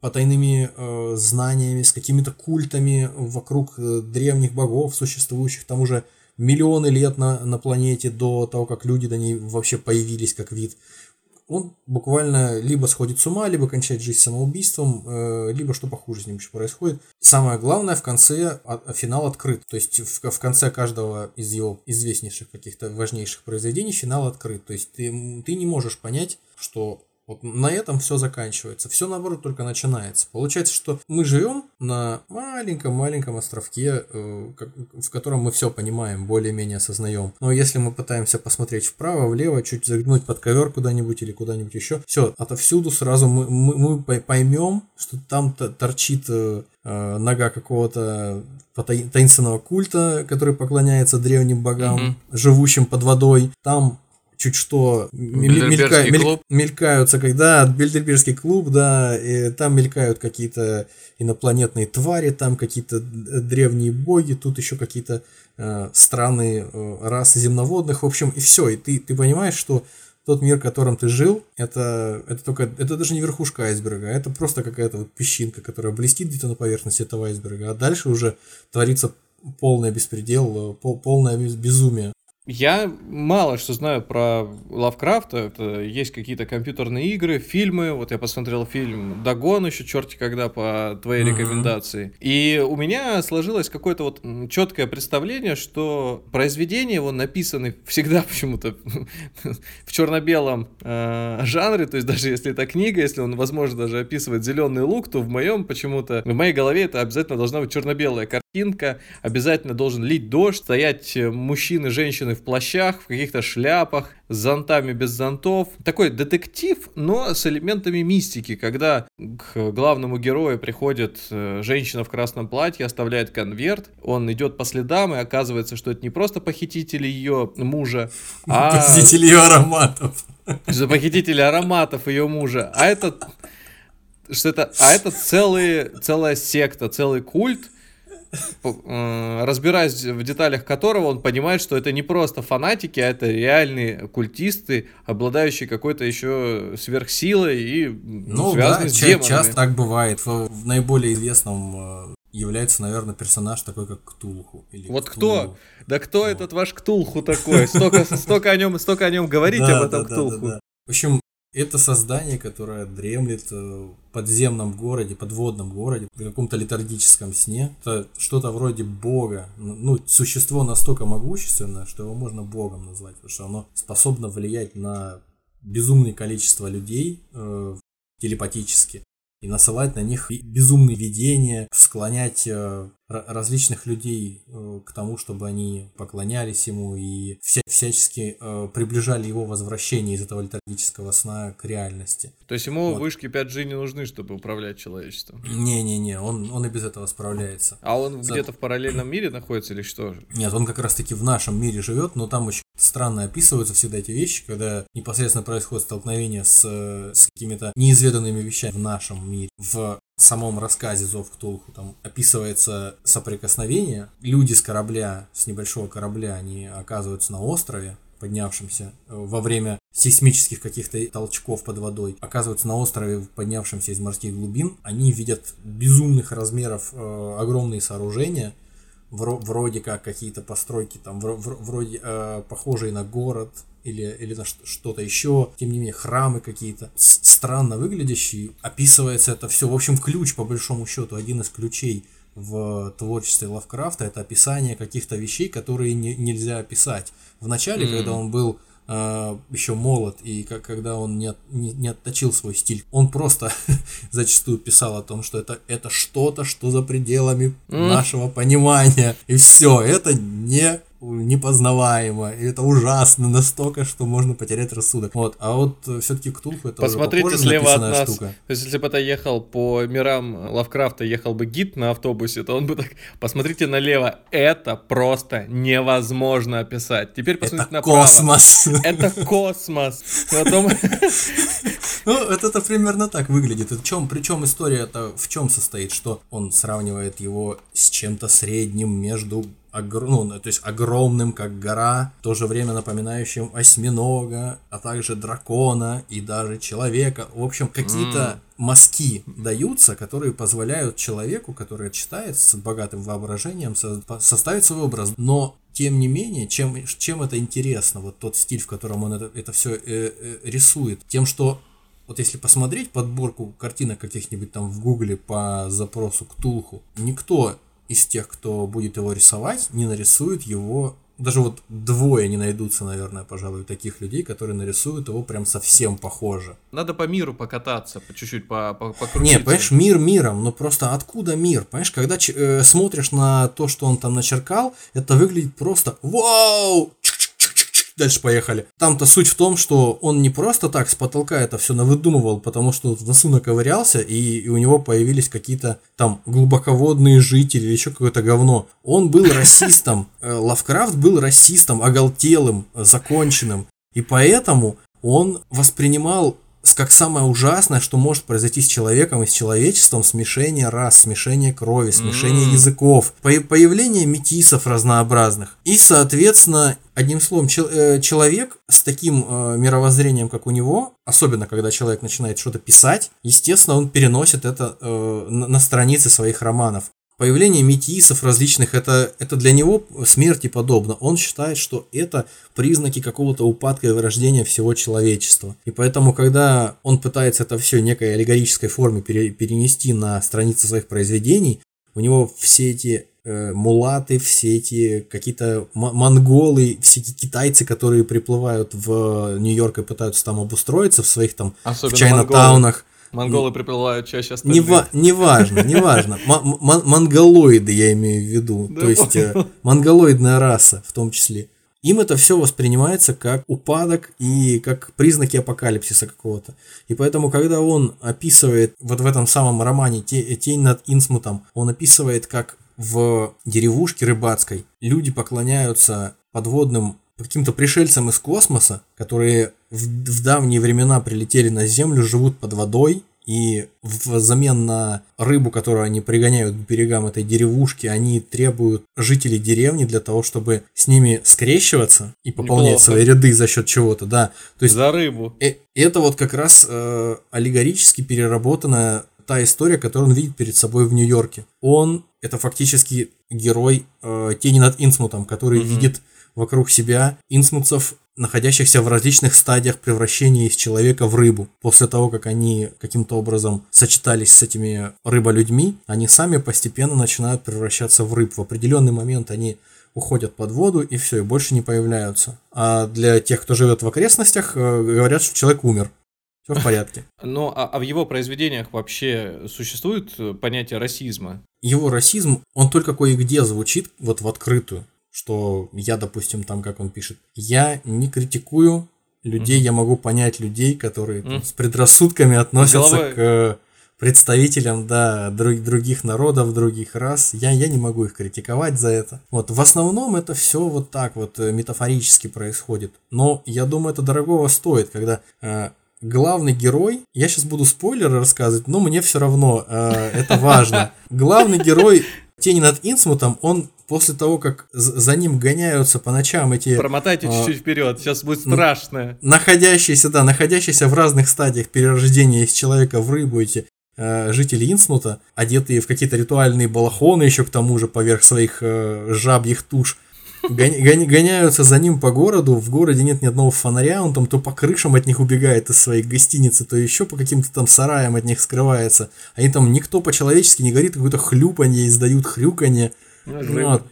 потайными э, знаниями, с какими-то культами вокруг э, древних богов, существующих там уже миллионы лет на, на планете до того, как люди до ней вообще появились как вид он буквально либо сходит с ума, либо кончает жизнь самоубийством, э, либо что похуже с ним еще происходит. Самое главное, в конце а, финал открыт. То есть в, в конце каждого из его известнейших каких-то важнейших произведений финал открыт. То есть ты, ты не можешь понять, что вот на этом все заканчивается. Все наоборот только начинается. Получается, что мы живем на маленьком-маленьком островке, э, в котором мы все понимаем, более-менее осознаем. Но если мы пытаемся посмотреть вправо, влево, чуть загнуть под ковер куда-нибудь или куда-нибудь еще, все, отовсюду сразу мы, мы, мы поймем, что там торчит э, э, нога какого-то таинственного культа, который поклоняется древним богам, mm-hmm. живущим под водой. Там чуть что мелька, мель, мелькаются, когда Бильдербергский клуб, да, и там мелькают какие-то инопланетные твари, там какие-то древние боги, тут еще какие-то э, странные э, расы земноводных, в общем, и все, и ты, ты понимаешь, что тот мир, в котором ты жил, это, это только, это даже не верхушка айсберга, это просто какая-то вот песчинка, которая блестит где-то на поверхности этого айсберга, а дальше уже творится полный беспредел, э, полное безумие. Я мало что знаю про Лавкрафта. Это есть какие-то компьютерные игры, фильмы. Вот я посмотрел фильм Дагон еще черти когда по твоей uh-huh. рекомендации. И у меня сложилось какое-то вот четкое представление, что произведения его написаны всегда (laughs) почему-то в черно-белом э, жанре. То есть даже если это книга, если он, возможно, даже описывает зеленый лук, то в моем почему-то, в моей голове это обязательно должна быть черно-белая картина картинка, обязательно должен лить дождь, стоять э, мужчины, женщины в плащах, в каких-то шляпах, с зонтами без зонтов. Такой детектив, но с элементами мистики, когда к главному герою приходит э, женщина в красном платье, оставляет конверт, он идет по следам, и оказывается, что это не просто похититель ее (laughs) мужа, а... Похититель ее ароматов. Похититель ароматов ее мужа. А это что это, а это целый, целая секта, целый культ, разбираясь в деталях которого он понимает, что это не просто фанатики, а это реальные культисты, обладающие какой-то еще сверхсилой и ну, связанные да, с демонами. часто так бывает. В, в наиболее известном э, является, наверное, персонаж такой, как Ктулху. Или вот Ктулу. кто? Да кто вот. этот ваш Ктулху такой? Столько, (laughs) столько о нем, столько о нем говорите об этом Ктулху. В общем, это создание, которое дремлет э, в подземном городе, подводном городе, в каком-то летаргическом сне. Это что-то вроде бога. Ну, существо настолько могущественное, что его можно богом назвать, потому что оно способно влиять на безумное количество людей э, телепатически и насылать на них безумные видения, склонять э, различных людей э, к тому, чтобы они поклонялись ему и вся, всячески э, приближали его возвращение из этого летаргического сна к реальности. То есть ему вот. вышки 5G не нужны, чтобы управлять человечеством? Не-не-не, он, он и без этого справляется. А он За... где-то в параллельном мире находится или что? Нет, он как раз-таки в нашем мире живет, но там очень странно описываются всегда эти вещи, когда непосредственно происходит столкновение с, с какими-то неизведанными вещами в нашем мире. В в самом рассказе «Зов Ктулху» там описывается соприкосновение. Люди с корабля, с небольшого корабля, они оказываются на острове, поднявшемся э, во время сейсмических каких-то толчков под водой, оказываются на острове, поднявшемся из морских глубин, они видят безумных размеров э, огромные сооружения, вроде как какие-то постройки, там вроде э, похожие на город, или, или на что-то еще, тем не менее, храмы какие-то, странно выглядящие, описывается это все, в общем, ключ, по большому счету, один из ключей в творчестве Лавкрафта, это описание каких-то вещей, которые не, нельзя описать. В начале, mm-hmm. когда он был э, еще молод и как, когда он не, не, не отточил свой стиль, он просто (laughs) зачастую писал о том, что это, это что-то, что за пределами mm. нашего понимания. И все, это не непознаваемо, и это ужасно настолько, что можно потерять рассудок. Вот, а вот э, все-таки Ктулху это Посмотрите слева от нас. Штука. То есть, если бы это ехал по мирам Лавкрафта, ехал бы гид на автобусе, то он бы так, посмотрите налево, это просто невозможно описать. Теперь посмотрите это направо. космос. Это космос. Потом... (laughs) Ну, это, примерно так выглядит. В чем, причем история это в чем состоит, что он сравнивает его с чем-то средним между огр... ну, то есть огромным, как гора, в то же время напоминающим осьминога, а также дракона и даже человека. В общем, какие-то mm. мазки даются, которые позволяют человеку, который читает с богатым воображением, со... составить свой образ. Но тем не менее, чем, чем это интересно, вот тот стиль, в котором он это, это все э, э, рисует, тем, что вот если посмотреть подборку картинок каких-нибудь там в гугле по запросу к Тулху, никто из тех, кто будет его рисовать, не нарисует его даже вот двое не найдутся, наверное, пожалуй, таких людей, которые нарисуют его прям совсем похоже. Надо по миру покататься, по чуть-чуть по, по Не, понимаешь, мир миром, но просто откуда мир? Понимаешь, когда э, смотришь на то, что он там начеркал, это выглядит просто вау! Дальше поехали. Там-то суть в том, что он не просто так с потолка это все навыдумывал, потому что в носу наковырялся, и, и у него появились какие-то там глубоководные жители или еще какое-то говно. Он был расистом. (laughs) Э, Лавкрафт был расистом, оголтелым, законченным. И поэтому он воспринимал как самое ужасное, что может произойти с человеком и с человечеством, смешение рас, смешение крови, смешение mm. языков, по появление метисов разнообразных. И, соответственно, одним словом, чел э, человек с таким э, мировоззрением, как у него, особенно когда человек начинает что-то писать, естественно, он переносит это э, на, на страницы своих романов. Появление метисов различных, это, это для него смерти подобно. Он считает, что это признаки какого-то упадка и вырождения всего человечества. И поэтому, когда он пытается это все некой аллегорической форме пере, перенести на страницы своих произведений, у него все эти э, мулаты, все эти какие-то монголы, все эти китайцы, которые приплывают в Нью-Йорк и пытаются там обустроиться в своих там Особенно в Чайнатаунах. Монголы приплывают чаще остальных. Нева- неважно, неважно. Монголоиды я имею в виду. Да То есть э, монголоидная раса в том числе. Им это все воспринимается как упадок и как признаки апокалипсиса какого-то. И поэтому, когда он описывает вот в этом самом романе «Те- «Тень над Инсмутом», он описывает, как в деревушке рыбацкой люди поклоняются подводным каким-то пришельцам из космоса, которые в, в давние времена прилетели на Землю, живут под водой, и взамен на рыбу, которую они пригоняют к берегам этой деревушки, они требуют жителей деревни для того, чтобы с ними скрещиваться и пополнять Неплохо. свои ряды за счет чего-то, да. То есть За рыбу. э- это вот как раз э, аллегорически переработанная та история, которую он видит перед собой в Нью-Йорке. Он это фактически герой э, Тени над Инсмутом, который Мгм. видит вокруг себя инсмутцев, находящихся в различных стадиях превращения из человека в рыбу. После того, как они каким-то образом сочетались с этими рыболюдьми, они сами постепенно начинают превращаться в рыб. В определенный момент они уходят под воду и все, и больше не появляются. А для тех, кто живет в окрестностях, э, говорят, что человек умер. Все в порядке. (laughs) Ну, а, а в его произведениях вообще существует э, понятие расизма? Его расизм, он только кое-где звучит вот в открытую, что я, допустим, там, как он пишет, я не критикую людей, я могу понять людей, которые там, Мгм. с предрассудками относятся Головой. к представителям, да, друг- других народов, других рас. Я, я не могу их критиковать за это. Вот, в основном это все вот так вот э, метафорически происходит. Но я думаю, это дорогого стоит, когда э, главный герой, я сейчас буду спойлеры рассказывать, но мне все равно э, это важно. (laughs) Главный герой Тени над Инсмутом, он после того, как за ним гоняются по ночам эти Промотайте а, чуть-чуть вперед, сейчас будет страшно. находящиеся, да, находящиеся в разных стадиях перерождения из человека в рыбу эти э, жители Инснута, одетые в какие-то ритуальные балахоны еще к тому же поверх своих э, жабьих туш, гоня- гоня- гоняются за ним по городу, в городе нет ни одного фонаря, он там то по крышам от них убегает из своей гостиницы, то еще по каким-то там сараям от них скрывается. Они там никто по-человечески не говорит, какое-то хлюпанье, издают хрюканье. Ну, Вот.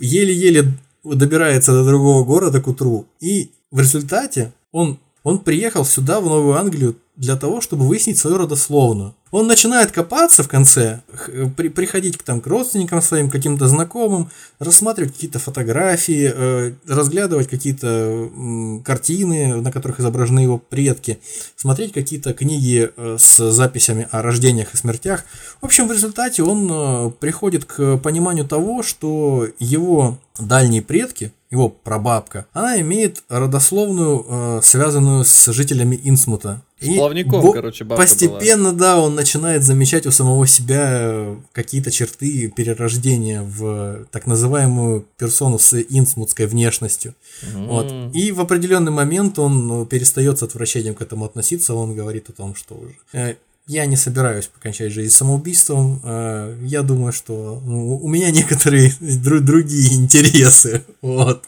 Еле-еле добирается до другого города к утру. И в результате он, он приехал сюда, в Новую Англию, для того, чтобы выяснить свою родословную. Он начинает копаться в конце, х- при- приходить к, там, к родственникам своим, каким-то знакомым, рассматривать какие-то фотографии, э, разглядывать какие-то м, картины, на которых изображены его предки, смотреть какие-то книги э, с записями о рождениях и смертях. В общем, в результате он э, приходит к пониманию того, что его дальние предки, его прабабка, она имеет родословную, э, связанную с жителями Инсмута. С плавником, бо- короче, бабка Постепенно, да, он начинает замечать у самого себя э, какие-то черты перерождения в так называемую персону с инсмутской внешностью. Вот. М. И в определенный момент он ну, перестает с отвращением к этому относиться, он говорит о том, что уже э, я не собираюсь покончать жизнь самоубийством. э, Я думаю, что ну, у меня некоторые (laughs) дру- другие интересы. (laughs) Вот.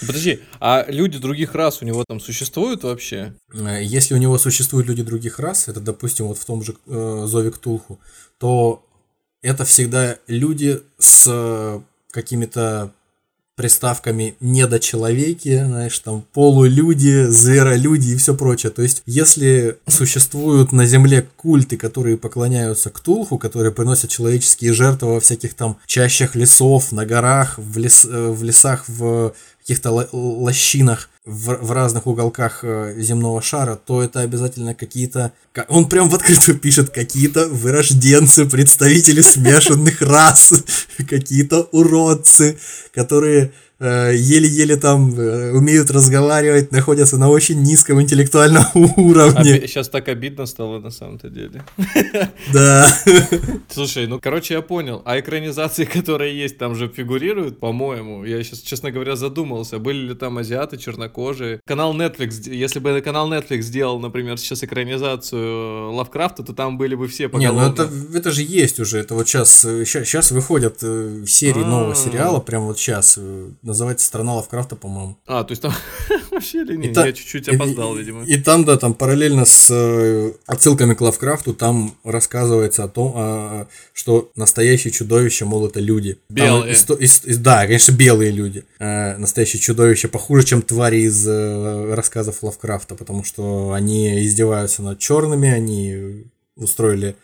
Подожди, а люди других рас у него там существуют вообще? Э, Если у него существуют люди других рас, это, допустим, вот в том же э, Зове Ктулху, то это всегда люди с э, какими-то приставками недочеловеки, знаешь, там полулюди, зверолюди и все прочее. То есть, если существуют на Земле культы, которые поклоняются Ктулху, которые приносят человеческие жертвы во всяких там чащах лесов, на горах, в, лес, э, в лесах, в каких-то ло- лощинах, в, в разных уголках э, земного шара, то это обязательно какие-то... ка- Он прям в открытую (laughs) пишет, какие-то вырожденцы, представители смешанных (laughs) рас, какие-то уродцы, которые еле-еле там э, умеют разговаривать, находятся на очень низком интеллектуальном (laughs) уровне. сейчас так обидно стало на самом-то деле. (laughs) Да. Слушай, ну, короче, я понял. А экранизации, (laughs) которые есть, там же фигурируют, по-моему. Я сейчас, честно говоря, задумался, были ли там азиаты, чернокожие. Канал Netflix, если бы канал Netflix сделал, например, сейчас экранизацию Лавкрафта, то там были бы все Не, поголовно. ну это, это же есть уже. Это вот сейчас, сейчас выходят э, серии нового А. сериала, прям вот сейчас. Называется «Страна Лавкрафта», по-моему. А, то есть там (laughs) вообще или нет? И та- Я чуть-чуть опоздал, видимо. И, там, да, там параллельно с э, отсылками к Лавкрафту, там рассказывается о том, а, что настоящие чудовища, мол, это люди. Белые. да, конечно, белые люди. Э, настоящие чудовища похуже, чем твари из э, рассказов Лавкрафта, потому что они издеваются над черными, они устроили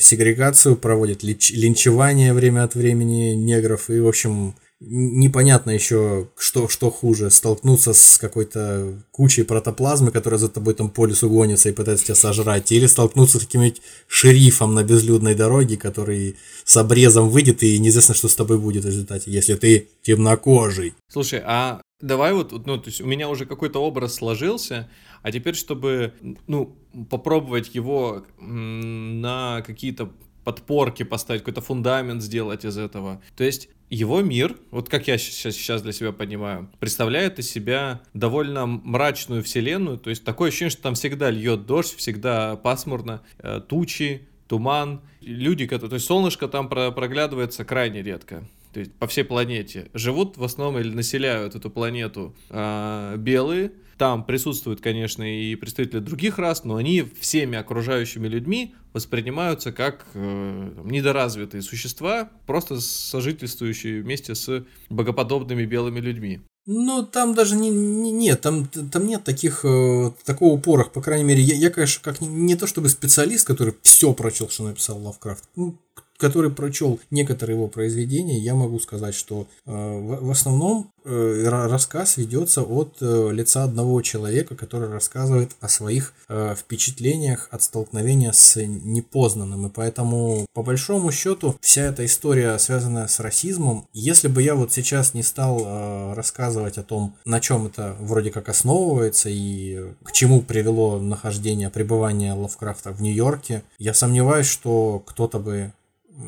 сегрегацию, проводят лич, линчевание время от времени негров, и, в общем, непонятно еще, что, что хуже, столкнуться с какой-то кучей протоплазмы, которая за тобой там по лесу гонится и пытается тебя сожрать, или столкнуться с каким-нибудь шерифом на безлюдной дороге, который с обрезом выйдет, и неизвестно, что с тобой будет в результате, если ты темнокожий. Слушай, а давай вот, ну, то есть у меня уже какой-то образ сложился, а теперь, чтобы, ну, попробовать его на какие-то подпорки поставить, какой-то фундамент сделать из этого. То есть его мир, вот как я сейчас, для себя понимаю, представляет из себя довольно мрачную вселенную, то есть такое ощущение, что там всегда льет дождь, всегда пасмурно, э, тучи, туман, люди, то есть солнышко там проглядывается крайне редко то есть по всей планете, живут в основном или населяют эту планету э, белые. Там присутствуют, конечно, и представители других рас, но они всеми окружающими людьми воспринимаются как э, недоразвитые существа, просто сожительствующие вместе с богоподобными белыми людьми. Ну, там даже не, не нет, там, там нет таких, э, такого упора, по крайней мере, я, я конечно, как не, не то чтобы специалист, который все прочел, что написал Лавкрафт, ну, который прочел некоторые его произведения, я могу сказать, что э, в, основном э, рассказ ведется от э, лица одного человека, который рассказывает о своих э, впечатлениях от столкновения с непознанным. И поэтому, по большому счету, вся эта история, связанная с расизмом, если бы я вот сейчас не стал э, рассказывать о том, на чем это вроде как основывается и к чему привело нахождение, пребывание Лавкрафта в Нью-Йорке, я сомневаюсь, что кто-то бы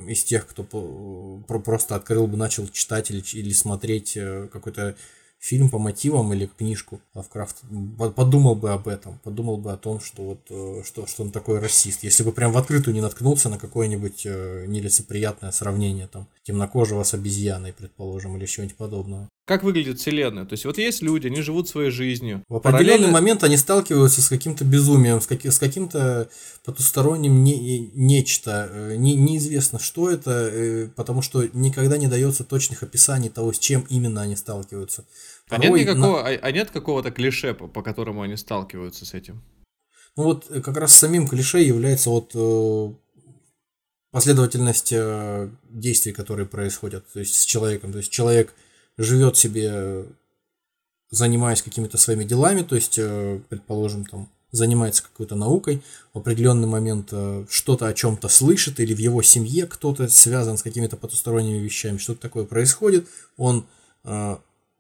из тех, кто просто открыл бы, начал читать или, или смотреть э, какой-то фильм по мотивам или книжку Лавкрафт, подумал бы об этом, подумал бы о том, что вот э, что, что он такой расист. Если бы прям в открытую не наткнулся на какое-нибудь э, нелицеприятное сравнение там темнокожего с обезьяной, предположим, или чего-нибудь подобного. Как выглядит Вселенная? То есть вот есть люди, они живут своей жизнью. В определенный Параллельно... момент они сталкиваются с каким-то безумием, с, каким- с каким-то потусторонним не- нечто. Э, не- неизвестно, что это, потому что никогда не дается точных описаний того, с чем именно они сталкиваются. А нет, никакого, на... а, а нет какого-то клише, по, которому они сталкиваются с этим? Ну вот э, как раз самим клише является вот э, последовательность э, действий, которые происходят то есть с человеком. То есть человек живет себе, занимаясь какими-то своими делами, то есть, э, предположим, там занимается какой-то наукой, в определенный момент э, что-то о чем-то слышит, или в его семье кто-то связан с какими-то потусторонними вещами, что-то такое происходит, он э,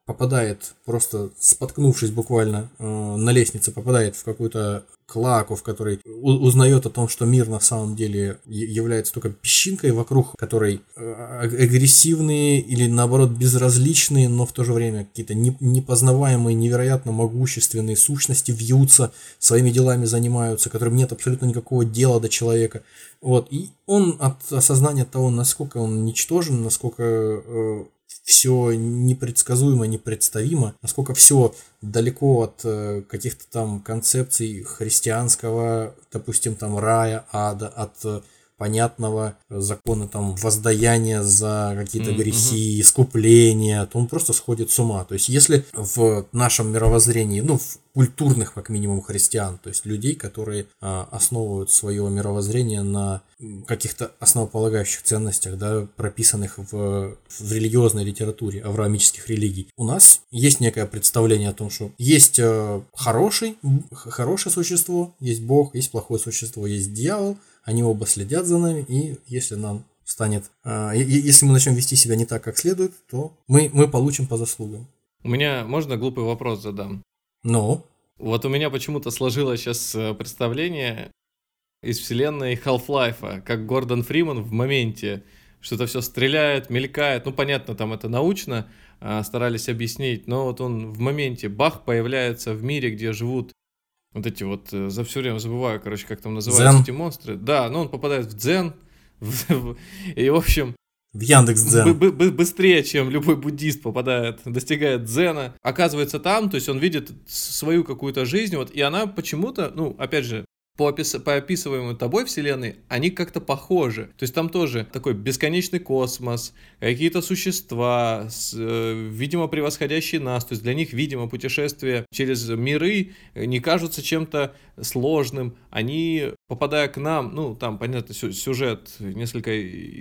попадает, просто споткнувшись буквально э, на лестнице, попадает в какую-то клаку, в которой узнает о том, что мир на самом деле является только песчинкой вокруг, которой э, агрессивные или наоборот безразличные, но в то же время какие-то непознаваемые, невероятно могущественные сущности вьются, своими делами занимаются, которым нет абсолютно никакого дела до человека. Вот. И он от осознания того, насколько он ничтожен, насколько э, все непредсказуемо, непредставимо, насколько все далеко от э, каких-то там концепций христианского, допустим, там рая, ада, от э, понятного закона там воздаяния за какие-то грехи, искупления, то он просто сходит с ума. То есть если в нашем мировоззрении, ну, в культурных, как минимум, христиан, то есть людей, которые а, основывают свое мировоззрение на каких-то основополагающих ценностях, да, прописанных в, в религиозной литературе авраамических религий. У нас есть некое представление о том, что есть э, хороший, хорошее существо, есть Бог, есть плохое существо, есть дьявол, они оба следят за нами, и если нам станет, э, если мы начнем вести себя не так, как следует, то мы, мы получим по заслугам. У меня можно глупый вопрос задам? Ну? Вот у меня почему-то сложилось сейчас э, представление из вселенной Half-Life, как Гордон Фриман в моменте что-то все стреляет, мелькает. Ну, понятно, там это научно а, старались объяснить, но вот он в моменте бах появляется в мире, где живут вот эти вот, э, за все время забываю, короче, как там называются дзен. эти монстры. Да, ну он попадает в дзен, (laughs) и, в общем, в Яндекс Дзен. Быстрее, чем любой буддист попадает, достигает дзена, оказывается там, то есть он видит свою какую-то жизнь, вот, и она почему-то, ну, опять же, по, опис... по описываемой тобой вселенной, они как-то похожи. То есть там тоже такой бесконечный космос, какие-то существа, с, э, видимо, превосходящие нас. То есть для них, видимо, путешествия через миры не кажутся чем-то сложным. Они, попадая к нам, ну, там, понятно, сюжет несколько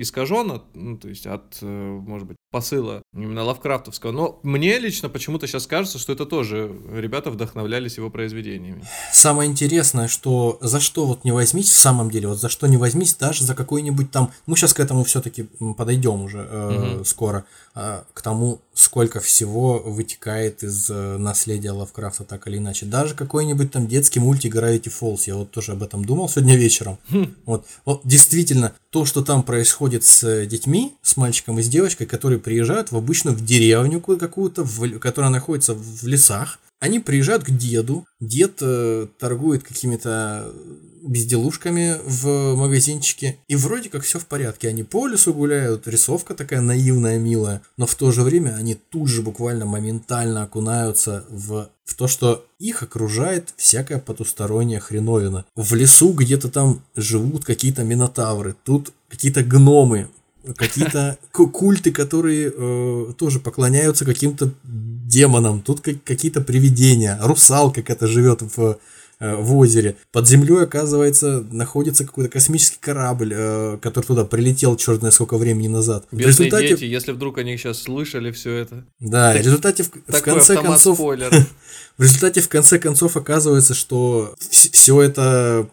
искажен, ну, то есть от, э, может быть, посыла именно лавкрафтовского. Но мне лично почему-то сейчас кажется, что это тоже ребята вдохновлялись его произведениями. Самое интересное, что за что вот не возьмись в самом деле, вот за что не возьмись, даже за какой-нибудь там, мы сейчас к этому все-таки подойдем уже э, угу. скоро, э, к тому, сколько всего вытекает из э, наследия Лавкрафта так или иначе. Даже какой-нибудь там детский мультик Gravity Falls, я вот тоже об этом думал сегодня вечером. Хм. Вот, вот действительно, то, что там происходит с детьми, с мальчиком и с девочкой, которые приезжают в обычно в деревню какую-то, которая находится в лесах, они приезжают к деду, дед э, торгует какими-то безделушками в магазинчике, и вроде как все в порядке. Они по лесу гуляют, рисовка такая наивная, милая, но в то же время они тут же буквально моментально окунаются в, в то, что их окружает всякая потусторонняя хреновина. В лесу где-то там живут какие-то минотавры, тут какие-то гномы, какие-то (laughs) культы, которые э, тоже поклоняются каким-то демонам, тут какие-то привидения, русалка какая-то живет в в озере. Под землей, оказывается, находится какой-то космический корабль, э, который туда прилетел черт знает сколько времени назад. Бедные в результате... дети, если вдруг они сейчас слышали все это. Да, так, в результате в, в конце концов... Спойлер. (laughs) В результате, в конце концов, оказывается, что все это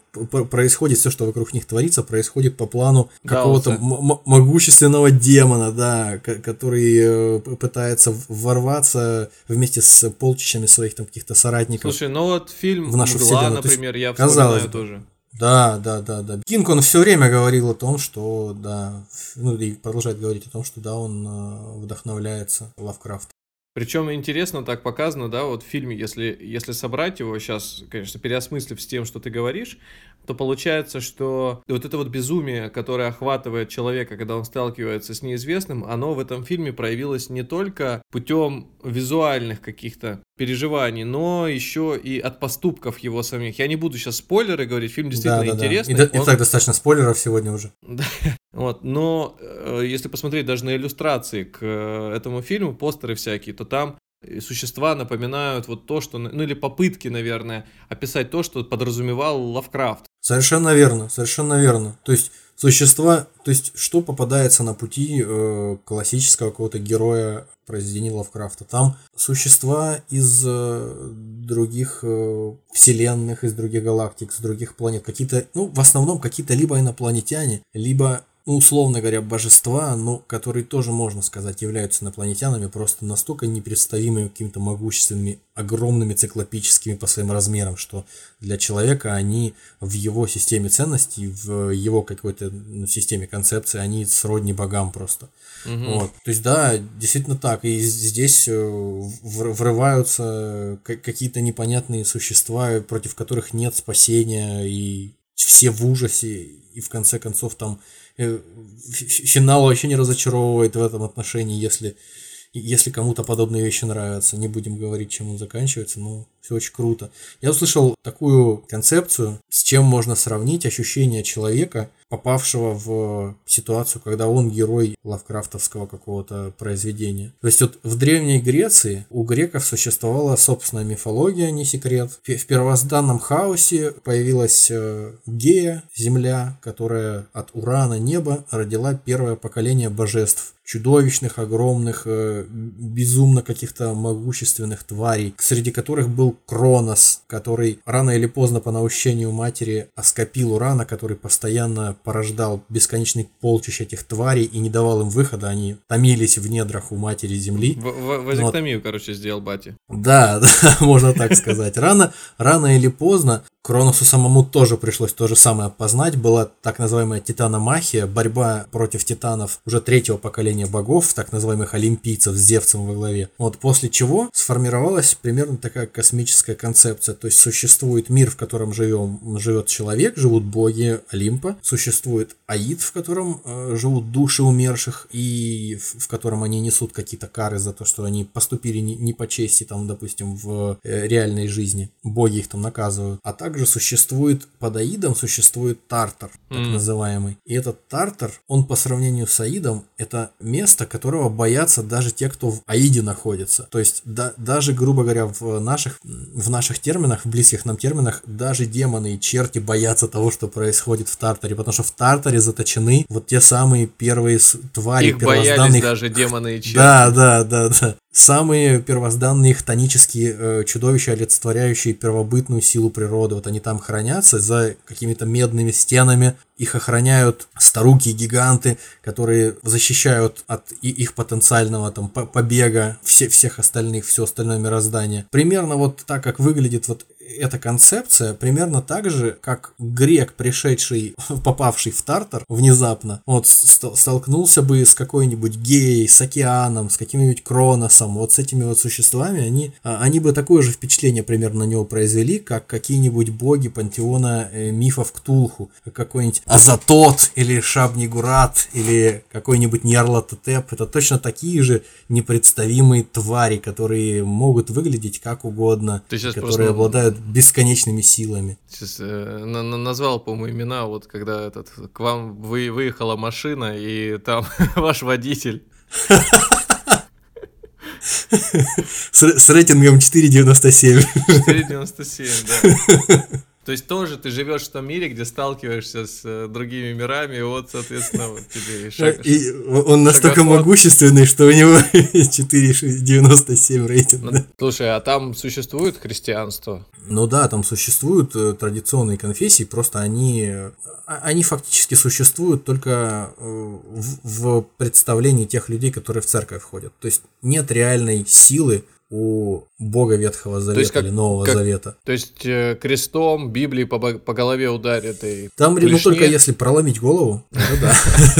происходит, все, что вокруг них творится, происходит по плану какого-то могущественного демона, да, который э, пытается ворваться вместе с полчищами своих там каких-то соратников. Слушай, ну вот фильм в нашу Мгла, например, я вспоминаю тоже. Да, да, да, да. Кинг, он все время говорил о том, что, да, ну и продолжает говорить о том, что, да, он э, вдохновляется Лавкрафтом. Причем интересно так показано, да, вот в фильме, если, если собрать его сейчас, конечно, переосмыслив с тем, что ты говоришь, то получается, что вот это вот безумие, которое охватывает человека, когда он сталкивается с неизвестным, оно в этом фильме проявилось не только путем визуальных каких-то переживаний, но еще и от поступков его самих. Я не буду сейчас спойлеры говорить, фильм действительно да, да, интересный. Да. И, он... и так достаточно спойлеров сегодня уже. (laughs) Вот, но э, если посмотреть даже на иллюстрации к э, этому фильму, постеры всякие, то там существа напоминают вот то, что, ну или попытки, наверное, описать то, что подразумевал Лавкрафт. Совершенно верно, совершенно верно. То есть существа, то есть что попадается на пути э, классического какого-то героя произведений Лавкрафта. Там существа из э, других э, вселенных, из других галактик, из других планет. Какие-то, ну, в основном какие-то либо инопланетяне, либо ну, условно говоря, божества, но которые тоже, можно сказать, являются инопланетянами, просто настолько непредставимыми какими-то могущественными, огромными циклопическими по своим размерам, что для человека они в его системе ценностей, в его какой-то ну, системе концепции, они сродни богам просто. Угу. Вот. То есть, да, действительно так. И здесь э, врываются какие-то непонятные существа, против которых нет спасения, и все в ужасе, и в конце концов там финал вообще не разочаровывает в этом отношении, если, если кому-то подобные вещи нравятся. Не будем говорить, чем он заканчивается, но все очень круто. Я услышал такую концепцию, с чем можно сравнить ощущение человека, попавшего в ситуацию, когда он герой лавкрафтовского какого-то произведения. То есть вот в Древней Греции у греков существовала собственная мифология, не секрет. В первозданном хаосе появилась э, Гея, земля, которая от Урана, неба, родила первое поколение божеств чудовищных, огромных, э, безумно каких-то могущественных тварей, среди которых был Кронос, который рано или поздно по наущению матери оскопил Урана, который постоянно порождал бесконечный полчищ этих тварей и не давал им выхода, они томились в недрах у матери Земли. В Вазектомию, короче, сделал Бати. Да, (laughs) да, можно так сказать. Рано, рано или поздно Кроносу самому тоже пришлось то же самое познать. Была так называемая титаномахия, борьба против титанов уже третьего поколения богов, так называемых олимпийцев с Зевцем во главе. Вот после чего сформировалась примерно такая космическая концепция. То есть существует мир, в котором живем, живет человек, живут боги Олимпа, существует существует Аид, в котором э, живут души умерших, и в, в котором они несут какие-то кары за то, что они поступили не, не по чести, там, допустим, в э, реальной жизни. Боги их там наказывают. А также существует, под Аидом существует Тартар, так М. называемый. И этот Тартар, он по сравнению с Аидом, это место, которого боятся даже те, кто в Аиде находится. То есть да, даже, грубо говоря, в наших, в наших терминах, в близких нам терминах, даже демоны и черти боятся того, что происходит в Тартаре, потому что в Тартаре заточены вот те самые первые твари, Их боялись даже демоны и (laughs) черти. да, да, да, да. Самые первозданные хтонические э, чудовища, олицетворяющие первобытную силу природы. Вот они там хранятся за какими-то медными стенами. Их охраняют старуки и гиганты, которые защищают от и- их потенциального там по- побега все, всех остальных, все остальное мироздание. Примерно вот так, как выглядит вот эта концепция примерно так же, как грек, пришедший, (laughs) попавший в Тартар внезапно, вот ст- столкнулся бы с какой-нибудь геей, с океаном, с каким-нибудь Кроносом, вот с этими вот существами, они, а, они бы такое же впечатление примерно на него произвели, как какие-нибудь боги пантеона э, мифов Ктулху, как какой-нибудь Азатот или Шабнигурат или какой-нибудь Ньярлатотеп. Это точно такие же непредставимые твари, которые могут выглядеть как угодно, которые просто- обладают бесконечными силами. Сейчас э, на- на- назвал, по-моему, имена, вот когда этот к вам вы, выехала машина, и там (laughs) ваш водитель. (laughs) С, с рейтингом 4,97. 497, да. (laughs) То есть тоже ты живешь в том мире, где сталкиваешься с э, другими мирами, и вот, соответственно, вот тебе и шаг- И он настолько шагоход. могущественный, что у него (laughs) 4,97 рейтинг. Ну, да. Слушай, а там существует христианство? Ну да, там существуют э, традиционные конфессии, просто они, а- они фактически существуют только э, в, в представлении тех людей, которые в церковь входят. То есть нет реальной силы у Бога Ветхого Завета есть как- или Нового как- Завета. То есть э, крестом Библии по, по голове ударят и... Там ну, клешне? только если проломить голову, ну да,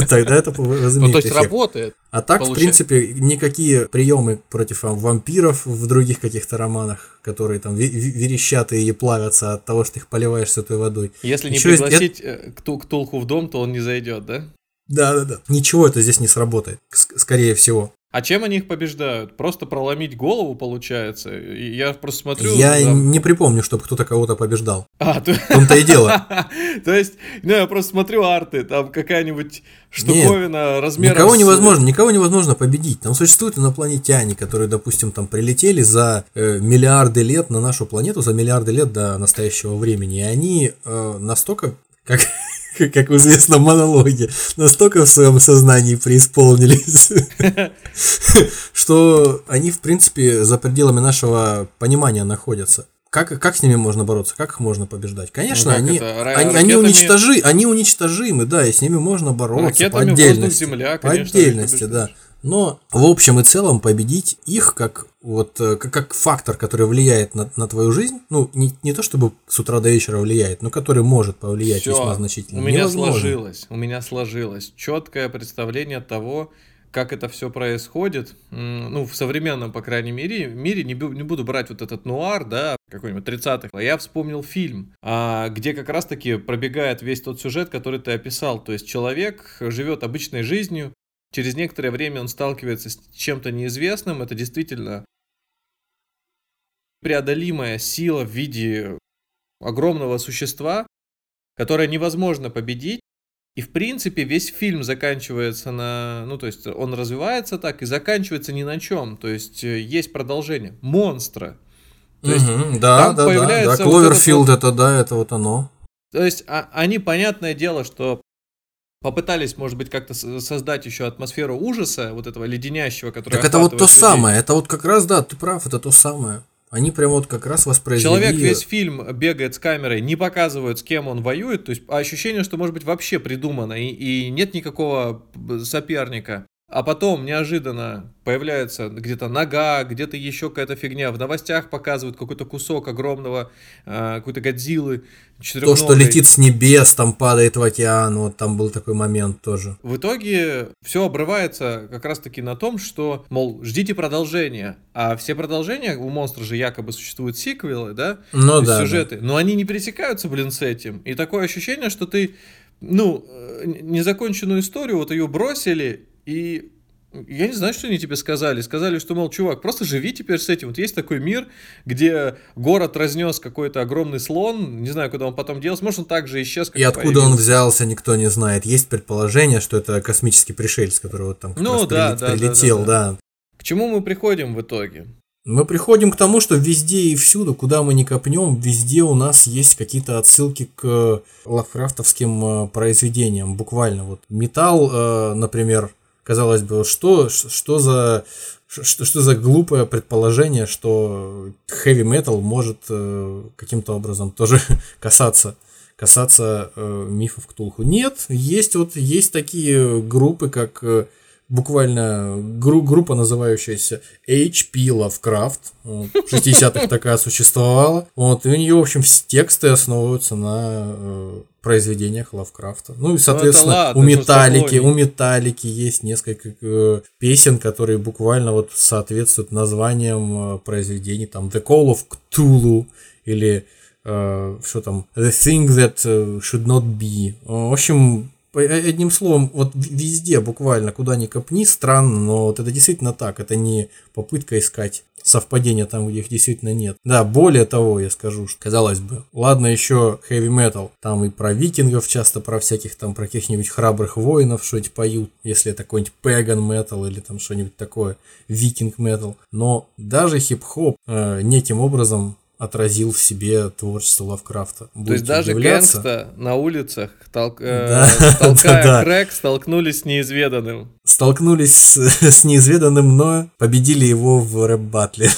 (laughs) тогда это Ну, возымеет то есть работает. А так, в принципе, никакие приемы против а, вампиров в других каких-то романах, которые там ве- ве- верещат и плавятся от того, что их поливаешь святой водой. Если не пригласить э, Кту- Ктулху в дом, то он не зайдет, да? Да-да-да. Ничего это здесь не сработает, ск- скорее всего. А чем они их побеждают? Просто проломить голову, получается? И я просто смотрю... Я там- не припомню, чтобы кто-то кого-то побеждал. А, (laughs) то... В том-то и дело. (laughs) То есть, ну, я просто смотрю арты, там какая-нибудь штуковина размером Никого с- невозможно, никого невозможно победить. Там существуют инопланетяне, которые, допустим, там прилетели за э, миллиарды лет на нашу планету, за миллиарды лет до настоящего времени. И они э, настолько, как, (laughs) как в известном монологе, настолько в своем сознании преисполнились, (laughs) что они, в принципе, за пределами нашего понимания находятся. Как, как с ними можно бороться? Как их можно побеждать? Конечно, Ну, они, это, они, они, уничтожи, они уничтожимы, да, и с ними можно бороться по Ракетами отдельности. воздух-земля, по конечно, отдельности, их да. Но в общем и целом победить их как вот э, как, как фактор, который влияет на, на твою жизнь, ну не, не то чтобы с утра до вечера влияет, но который может повлиять Всё, весьма значительно. У меня Невозможно. сложилось, у меня сложилось четкое представление того, как это все происходит. Ну, в современном, по крайней мере, мире не, бу- не буду брать вот этот нуар, да, какой-нибудь 30-х. А я вспомнил фильм, а, где как раз-таки пробегает весь тот сюжет, который ты описал. То есть человек живет обычной жизнью, через некоторое время он сталкивается с чем-то неизвестным. Это действительно преодолимая сила в виде огромного существа, которое невозможно победить. И, в принципе, весь фильм заканчивается на... Ну, то есть, он развивается так и заканчивается ни на чем. То есть, э, есть продолжение. Монстра. То есть, Мгм, да, да, да, да. появляется вот Кловерфилд этот это да, это вот оно. то есть, а- они, понятное дело, что попытались, может быть, как-то создать еще атмосферу ужаса, вот этого леденящего, который Так это вот то людей. самое, это вот как раз, да, ты прав, это то самое. Они прям вот как раз воспроизвели... Человек весь фильм бегает с камерой, не показывают, с кем он воюет, то есть ощущение, что может быть вообще придумано, и, и нет никакого соперника. А потом неожиданно появляется где-то нога, где-то еще какая-то фигня. В новостях показывают какой-то кусок огромного, э, какой-то Годзиллы. То, что летит с небес, там падает в океан, вот там был такой момент тоже. В итоге все обрывается как раз-таки на том, что, мол, ждите продолжения. А все продолжения, у монстра же якобы существуют сиквелы, да? Ну да, да. сюжеты. Но они не пересекаются, блин, с этим. И такое ощущение, что ты ну, э, незаконченную историю, вот ее бросили, и я не знаю, что они тебе сказали. Сказали, что, мол, чувак, просто живи теперь с этим. Вот есть такой мир, где город разнес какой-то огромный слон, не знаю, куда он потом делся, может, он также исчез. и откуда появился. он взялся, никто не знает. Есть предположение, что это космический пришелец, который вот там ну, да, прилет, да, прилетел, да, да, да. К чему мы приходим в итоге? Мы приходим к тому, что везде и всюду, куда мы не копнем, везде у нас есть какие-то отсылки к лавкрафтовским э, произведениям. Буквально вот металл, э, например, казалось бы, что, что за что, что за глупое предположение, что heavy metal может э, каким-то образом тоже (laughs) касаться касаться э, мифов Ктулху. Нет, есть вот есть такие группы, как э, буквально гру- группа, называющаяся HP Lovecraft. Вот, в 60-х такая существовала. Вот, и у нее, в общем, все тексты основываются на э, произведениях Лавкрафта. Ну и, ну, соответственно, ну, ладно, у Металлики, у Металлики есть несколько э, песен, которые буквально вот соответствуют названиям э, произведений, там The Call of Cthulhu или э, что там The Thing That э, Should Not Be. В общем, Э, одним словом, вот везде, буквально, куда ни копни, странно, но вот это действительно так. Это не попытка искать совпадения там, где их действительно нет. Да, более того, я скажу, что, казалось бы, ладно еще heavy metal, там и про викингов часто, про всяких там, про каких-нибудь храбрых воинов что-нибудь поют, если это какой-нибудь pagan metal или там что-нибудь такое, викинг metal. Но даже хип-хоп э, неким образом отразил в себе творчество Лавкрафта. Будете То есть даже удивляться. гэнгста на улицах, толк, э, да, (laughs) толкая да, крэк, столкнулись с неизведанным. Столкнулись с, (laughs) с неизведанным, но победили его в рэп-батле.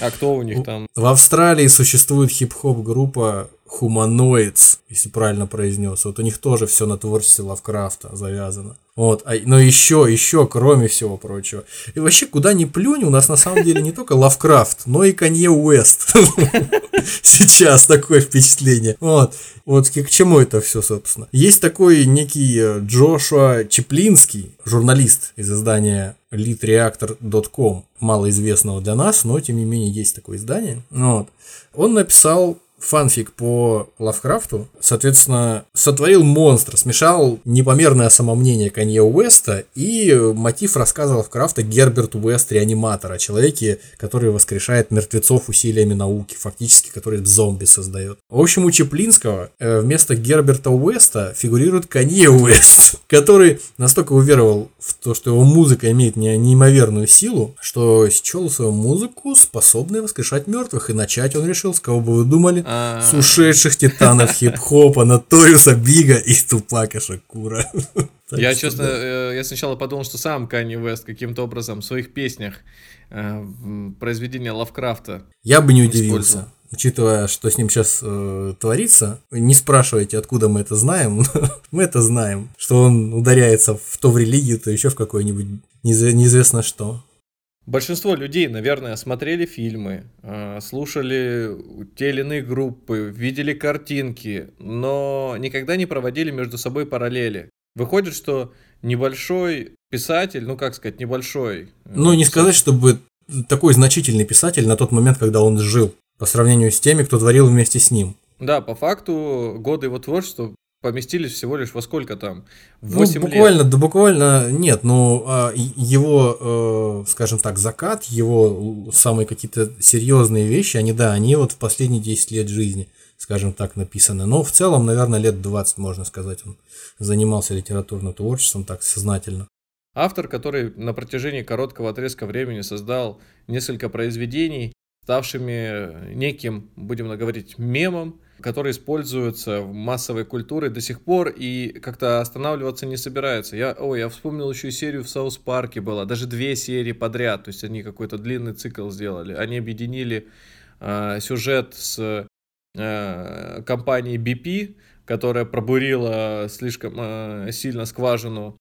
А кто у них там? В Австралии существует хип-хоп группа Humanoids, если правильно произнес. Вот у них тоже все на творчестве Лавкрафта завязано. Вот, а, но еще, еще, кроме всего прочего. И вообще, куда ни плюнь, у нас на самом деле не только Лавкрафт, но и Канье Уэст. (laughs) Сейчас такое впечатление. Вот. Вот к чему это все, собственно. Есть такой некий э, Джошуа Чеплинский, журналист из издания leadreactor.com, малоизвестного для нас, но тем не менее есть такое издание. Вот. Он написал фанфик по Лавкрафту, соответственно, сотворил монстра, смешал непомерное самомнение Канье Уэста и мотив рассказа Лавкрафта Герберт Уэст, реаниматор, о человеке, который воскрешает мертвецов усилиями науки, фактически, который зомби создает. В общем, у Чеплинского э, вместо Герберта Уэста фигурирует Канье Уэст, (laughs) который настолько уверовал в то, что его музыка имеет неимоверную силу, что счел свою музыку способной воскрешать мертвых, и начать он решил, с кого бы вы думали, а. с ушедших титанов хип-хопа, Наториуса Бига и Тупака Шакура. (laughs) Я, честно, э, я сначала подумал, что сам Канни Вест каким-то образом в своих песнях э, произведения Лавкрафта Я бы не удивился учитывая, что с ним сейчас э, творится, не спрашивайте, откуда мы это знаем, (laughs) мы это знаем, что он ударяется в то в религию, то еще в какой-нибудь неизвестно что. Большинство людей, наверное, смотрели фильмы, э, слушали те или иные группы, видели картинки, но никогда не проводили между собой параллели. Выходит, что небольшой писатель, ну как сказать, небольшой. Э, ну, не сказать, чтобы такой значительный писатель на тот момент, когда он жил, по сравнению с теми, кто творил вместе с ним. Да, по факту годы его творчества поместились всего лишь во сколько там? 8 ну, буквально, лет. Да буквально нет, но а, его, э, скажем так, закат, его самые какие-то серьезные вещи, они, да, они вот в последние 10 лет жизни, скажем так, написаны. Но в целом, наверное, лет 20, можно сказать, он занимался литературным творчеством так сознательно. Автор, который на протяжении короткого отрезка времени создал несколько произведений, ставшими неким, будем говорить, мемом, который используется в массовой культуре до сих пор и как-то останавливаться не собирается. Я, ой, я вспомнил еще серию в Саус Парке была, даже две серии подряд, то есть они какой-то длинный цикл сделали. Они объединили э, сюжет с э, компанией BP, которая пробурила слишком э, сильно скважину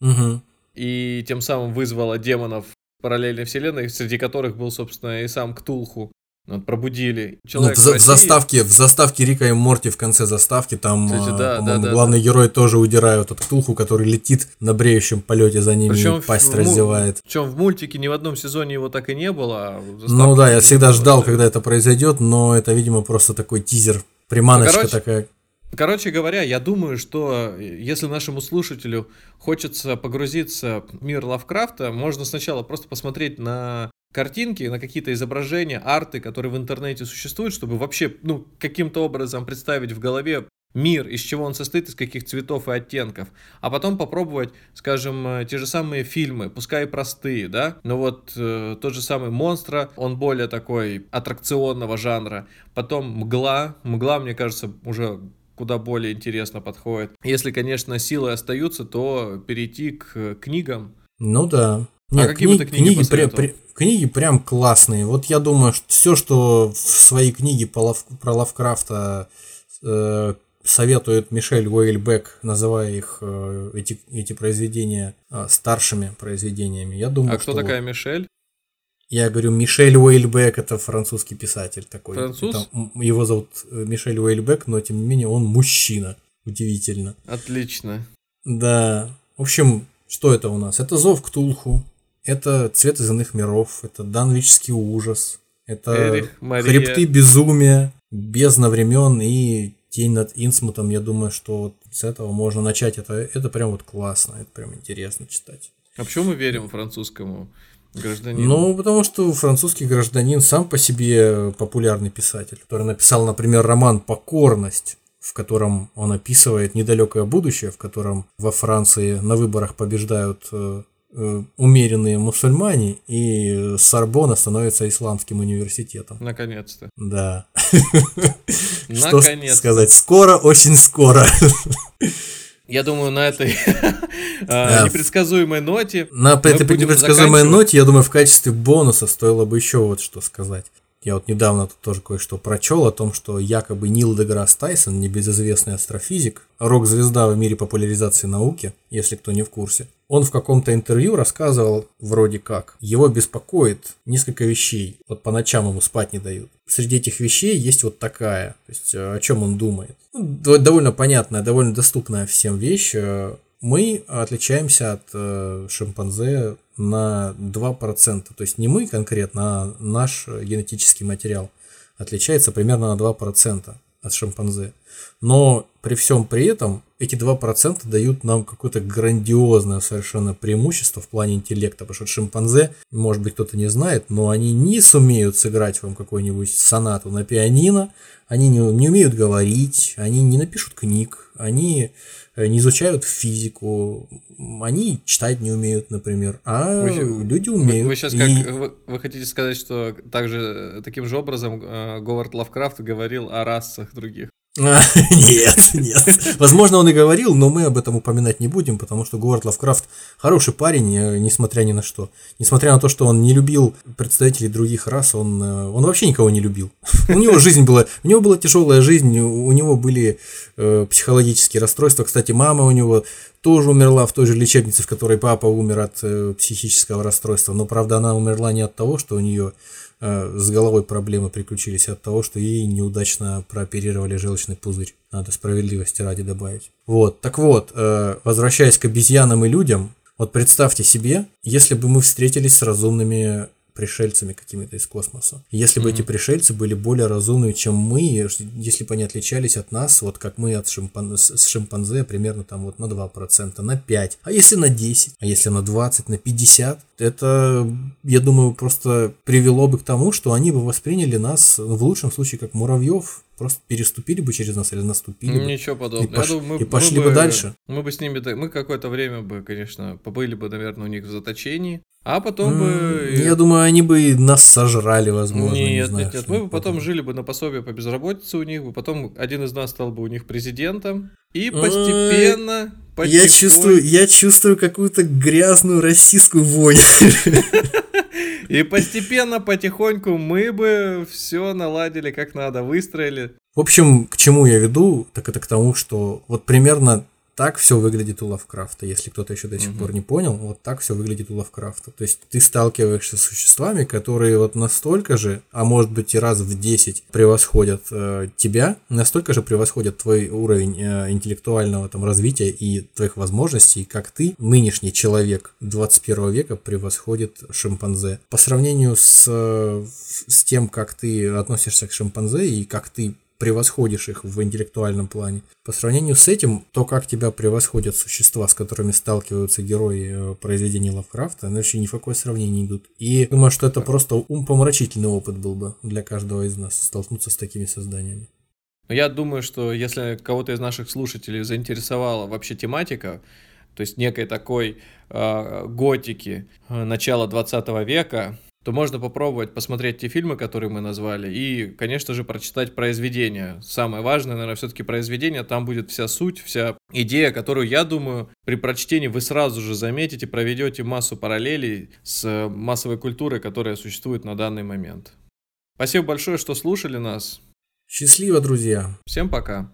угу. и тем самым вызвала демонов параллельной вселенной, среди которых был, собственно, и сам Ктулху. Вот, пробудили. Человек ну, в, в, заставке, в заставке Рика и Морти в конце заставки там Кстати, да, да, да, главный да. герой тоже удирают от Ктулху, который летит на бреющем полете за ними причем и пасть в, раздевает. Причем в мультике ни в одном сезоне его так и не было. А ну да, я всегда ждал, когда это произойдет, но это, видимо, просто такой тизер, приманочка ну, короче, такая. Короче говоря, я думаю, что если нашему слушателю хочется погрузиться в мир Лавкрафта, можно сначала просто посмотреть на картинки, на какие-то изображения, арты, которые в интернете существуют, чтобы вообще, ну, каким-то образом представить в голове мир, из чего он состоит, из каких цветов и оттенков, а потом попробовать, скажем, э, те же самые фильмы, пускай и простые, да, но вот э, тот же самый «Монстра», он более такой аттракционного жанра, потом «Мгла», «Мгла», мне кажется, уже куда более интересно подходит. Если, конечно, силы остаются, то перейти к книгам. Ну да. А Нет, какие кни- бы ты книги, книги, при, при, книги прям классные. Вот я думаю, что все, что в своей книге по Лав, про Лавкрафта э, советует Мишель Уэйльбек, называя их э, эти, эти произведения э, старшими произведениями. Я думаю, а кто что такая Мишель? Я говорю, Мишель Уэйльбек это французский писатель такой. Француз? Это, его зовут э, Мишель Уэйльбек, но тем не менее он мужчина. Удивительно. Отлично. Да. В общем, что это у нас? Это Зов Ктулху, это Цвет из иных миров, это Данвичский ужас, это Эрих, Мария. Хребты безумия, Бездна времен и Тень над Инсмутом. Я думаю, что вот с этого можно начать. Это, это прям вот классно, это прям интересно читать. А почему мы верим французскому гражданину? Ну, потому что французский гражданин сам по себе популярный писатель, который написал, например, роман «Покорность», в котором он описывает недалекое будущее, в котором во Франции на выборах побеждают э, э, умеренные мусульмане, и Сорбона становится исламским университетом. Наконец-то. Да. (laughs) Что Наконец-то. сказать? Скоро, очень скоро. (laughs) Я думаю, на этой (laughs) Да. а, непредсказуемой ноте На этой непредсказуемой ноте, я думаю, в качестве бонуса стоило бы еще вот что сказать. Я вот недавно тут тоже кое-что прочел о том, что якобы Нил Деграсс Тайсон, небезызвестный астрофизик, рок-звезда в мире популяризации науки, если кто не в курсе, он в каком-то интервью рассказывал вроде как, его беспокоит несколько вещей, вот по ночам ему спать не дают. Среди этих вещей есть вот такая, то есть э, о чем он думает. Ну, довольно понятная, довольно доступная всем вещь. Мы отличаемся от э, шимпанзе на 2%. То есть не мы конкретно, а наш генетический материал отличается примерно на 2% от шимпанзе. Но при всем при этом эти 2% дают нам какое-то грандиозное совершенно преимущество в плане интеллекта, потому что шимпанзе, может быть кто-то не знает, но они не сумеют сыграть вам какую-нибудь сонату на пианино, они не, не умеют говорить, они не напишут книг, они не изучают физику, они читать не умеют, например, а Вы люди Вы, умеют. вы сейчас И- как вы, вы хотите сказать, что также э, таким же образом э, Говард Лавкрафт говорил о расах других? (laughs) Нет, нет. Возможно, он и говорил, но мы об этом упоминать не будем, потому что Говард Лавкрафт хороший парень, э, несмотря ни на что. Несмотря на то, что он не любил представителей других рас, он, э, он вообще никого не любил. (laughs) У него жизнь была, у него была тяжелая жизнь, у него были э, психологические расстройства. Кстати, мама у него тоже умерла в той же лечебнице, в которой папа умер от э, психического расстройства. Но, правда, она умерла не от того, что у нее с головой проблемы приключились, от того, что ей неудачно прооперировали желчный пузырь. Надо справедливости ради добавить. Вот, так вот, э, возвращаясь к обезьянам и людям, вот представьте себе, если бы мы встретились с разумными пришельцами какими-то из космоса. Если бы эти пришельцы были более разумными, чем мы, если бы они отличались от нас, вот как мы от шимпан- с шимпанзе, примерно там вот на 2%, на 5%, а если на 10%, а если на 20%, на 50%, это, я думаю, просто привело бы к тому, что они бы восприняли нас, в лучшем случае, как муравьев, просто переступили бы через нас или наступили бы. Ничего подобного. И пош- думаю, и пошли бы дальше. Мы бы с ними, мы какое-то время бы, конечно, побыли бы, наверное, у них в заточении, а потом бы... М, Я думаю, они бы нас сожрали, возможно. не Нет, знаю, нет, нет. Мы бы потом жили бы на пособие по безработице у них, бы потом один из нас стал бы у них президентом, и постепенно, Я чувствую, я чувствую какую-то грязную российскую вонь. (laughs) И постепенно, потихоньку мы бы все наладили как надо, выстроили. В общем, к чему я веду, так это к тому, что вот примерно так все выглядит у Лавкрафта. Если кто-то еще до сих Мгм. пор не понял, вот так все выглядит у Лавкрафта. То есть ты сталкиваешься с существами, которые вот настолько же, а может быть и раз в 10 превосходят э, тебя, настолько же превосходят твой уровень э, интеллектуального там развития и твоих возможностей, как ты, нынешний человек 21 века, превосходит шимпанзе. По сравнению с, э, с тем, как ты относишься к шимпанзе и как ты превосходишь их в интеллектуальном плане. По сравнению с этим, то, как тебя превосходят существа, с которыми сталкиваются герои э, произведений Лавкрафта, они вообще ни в какое сравнение не идут. И думаю, что это просто умпомрачительный опыт был бы для каждого из нас столкнуться с такими созданиями. Я думаю, что если кого-то из наших слушателей заинтересовала вообще тематика, то есть некой такой э, готики э, начала 20 века, то можно попробовать посмотреть те фильмы, которые мы назвали, и, конечно же, прочитать произведения. Самое важное, наверное, все-таки произведение, там будет вся суть, вся идея, которую, я думаю, при прочтении вы сразу же заметите, проведете массу параллелей с массовой культурой, которая существует на данный момент. Спасибо большое, что слушали нас. Счастливо, друзья. Всем пока.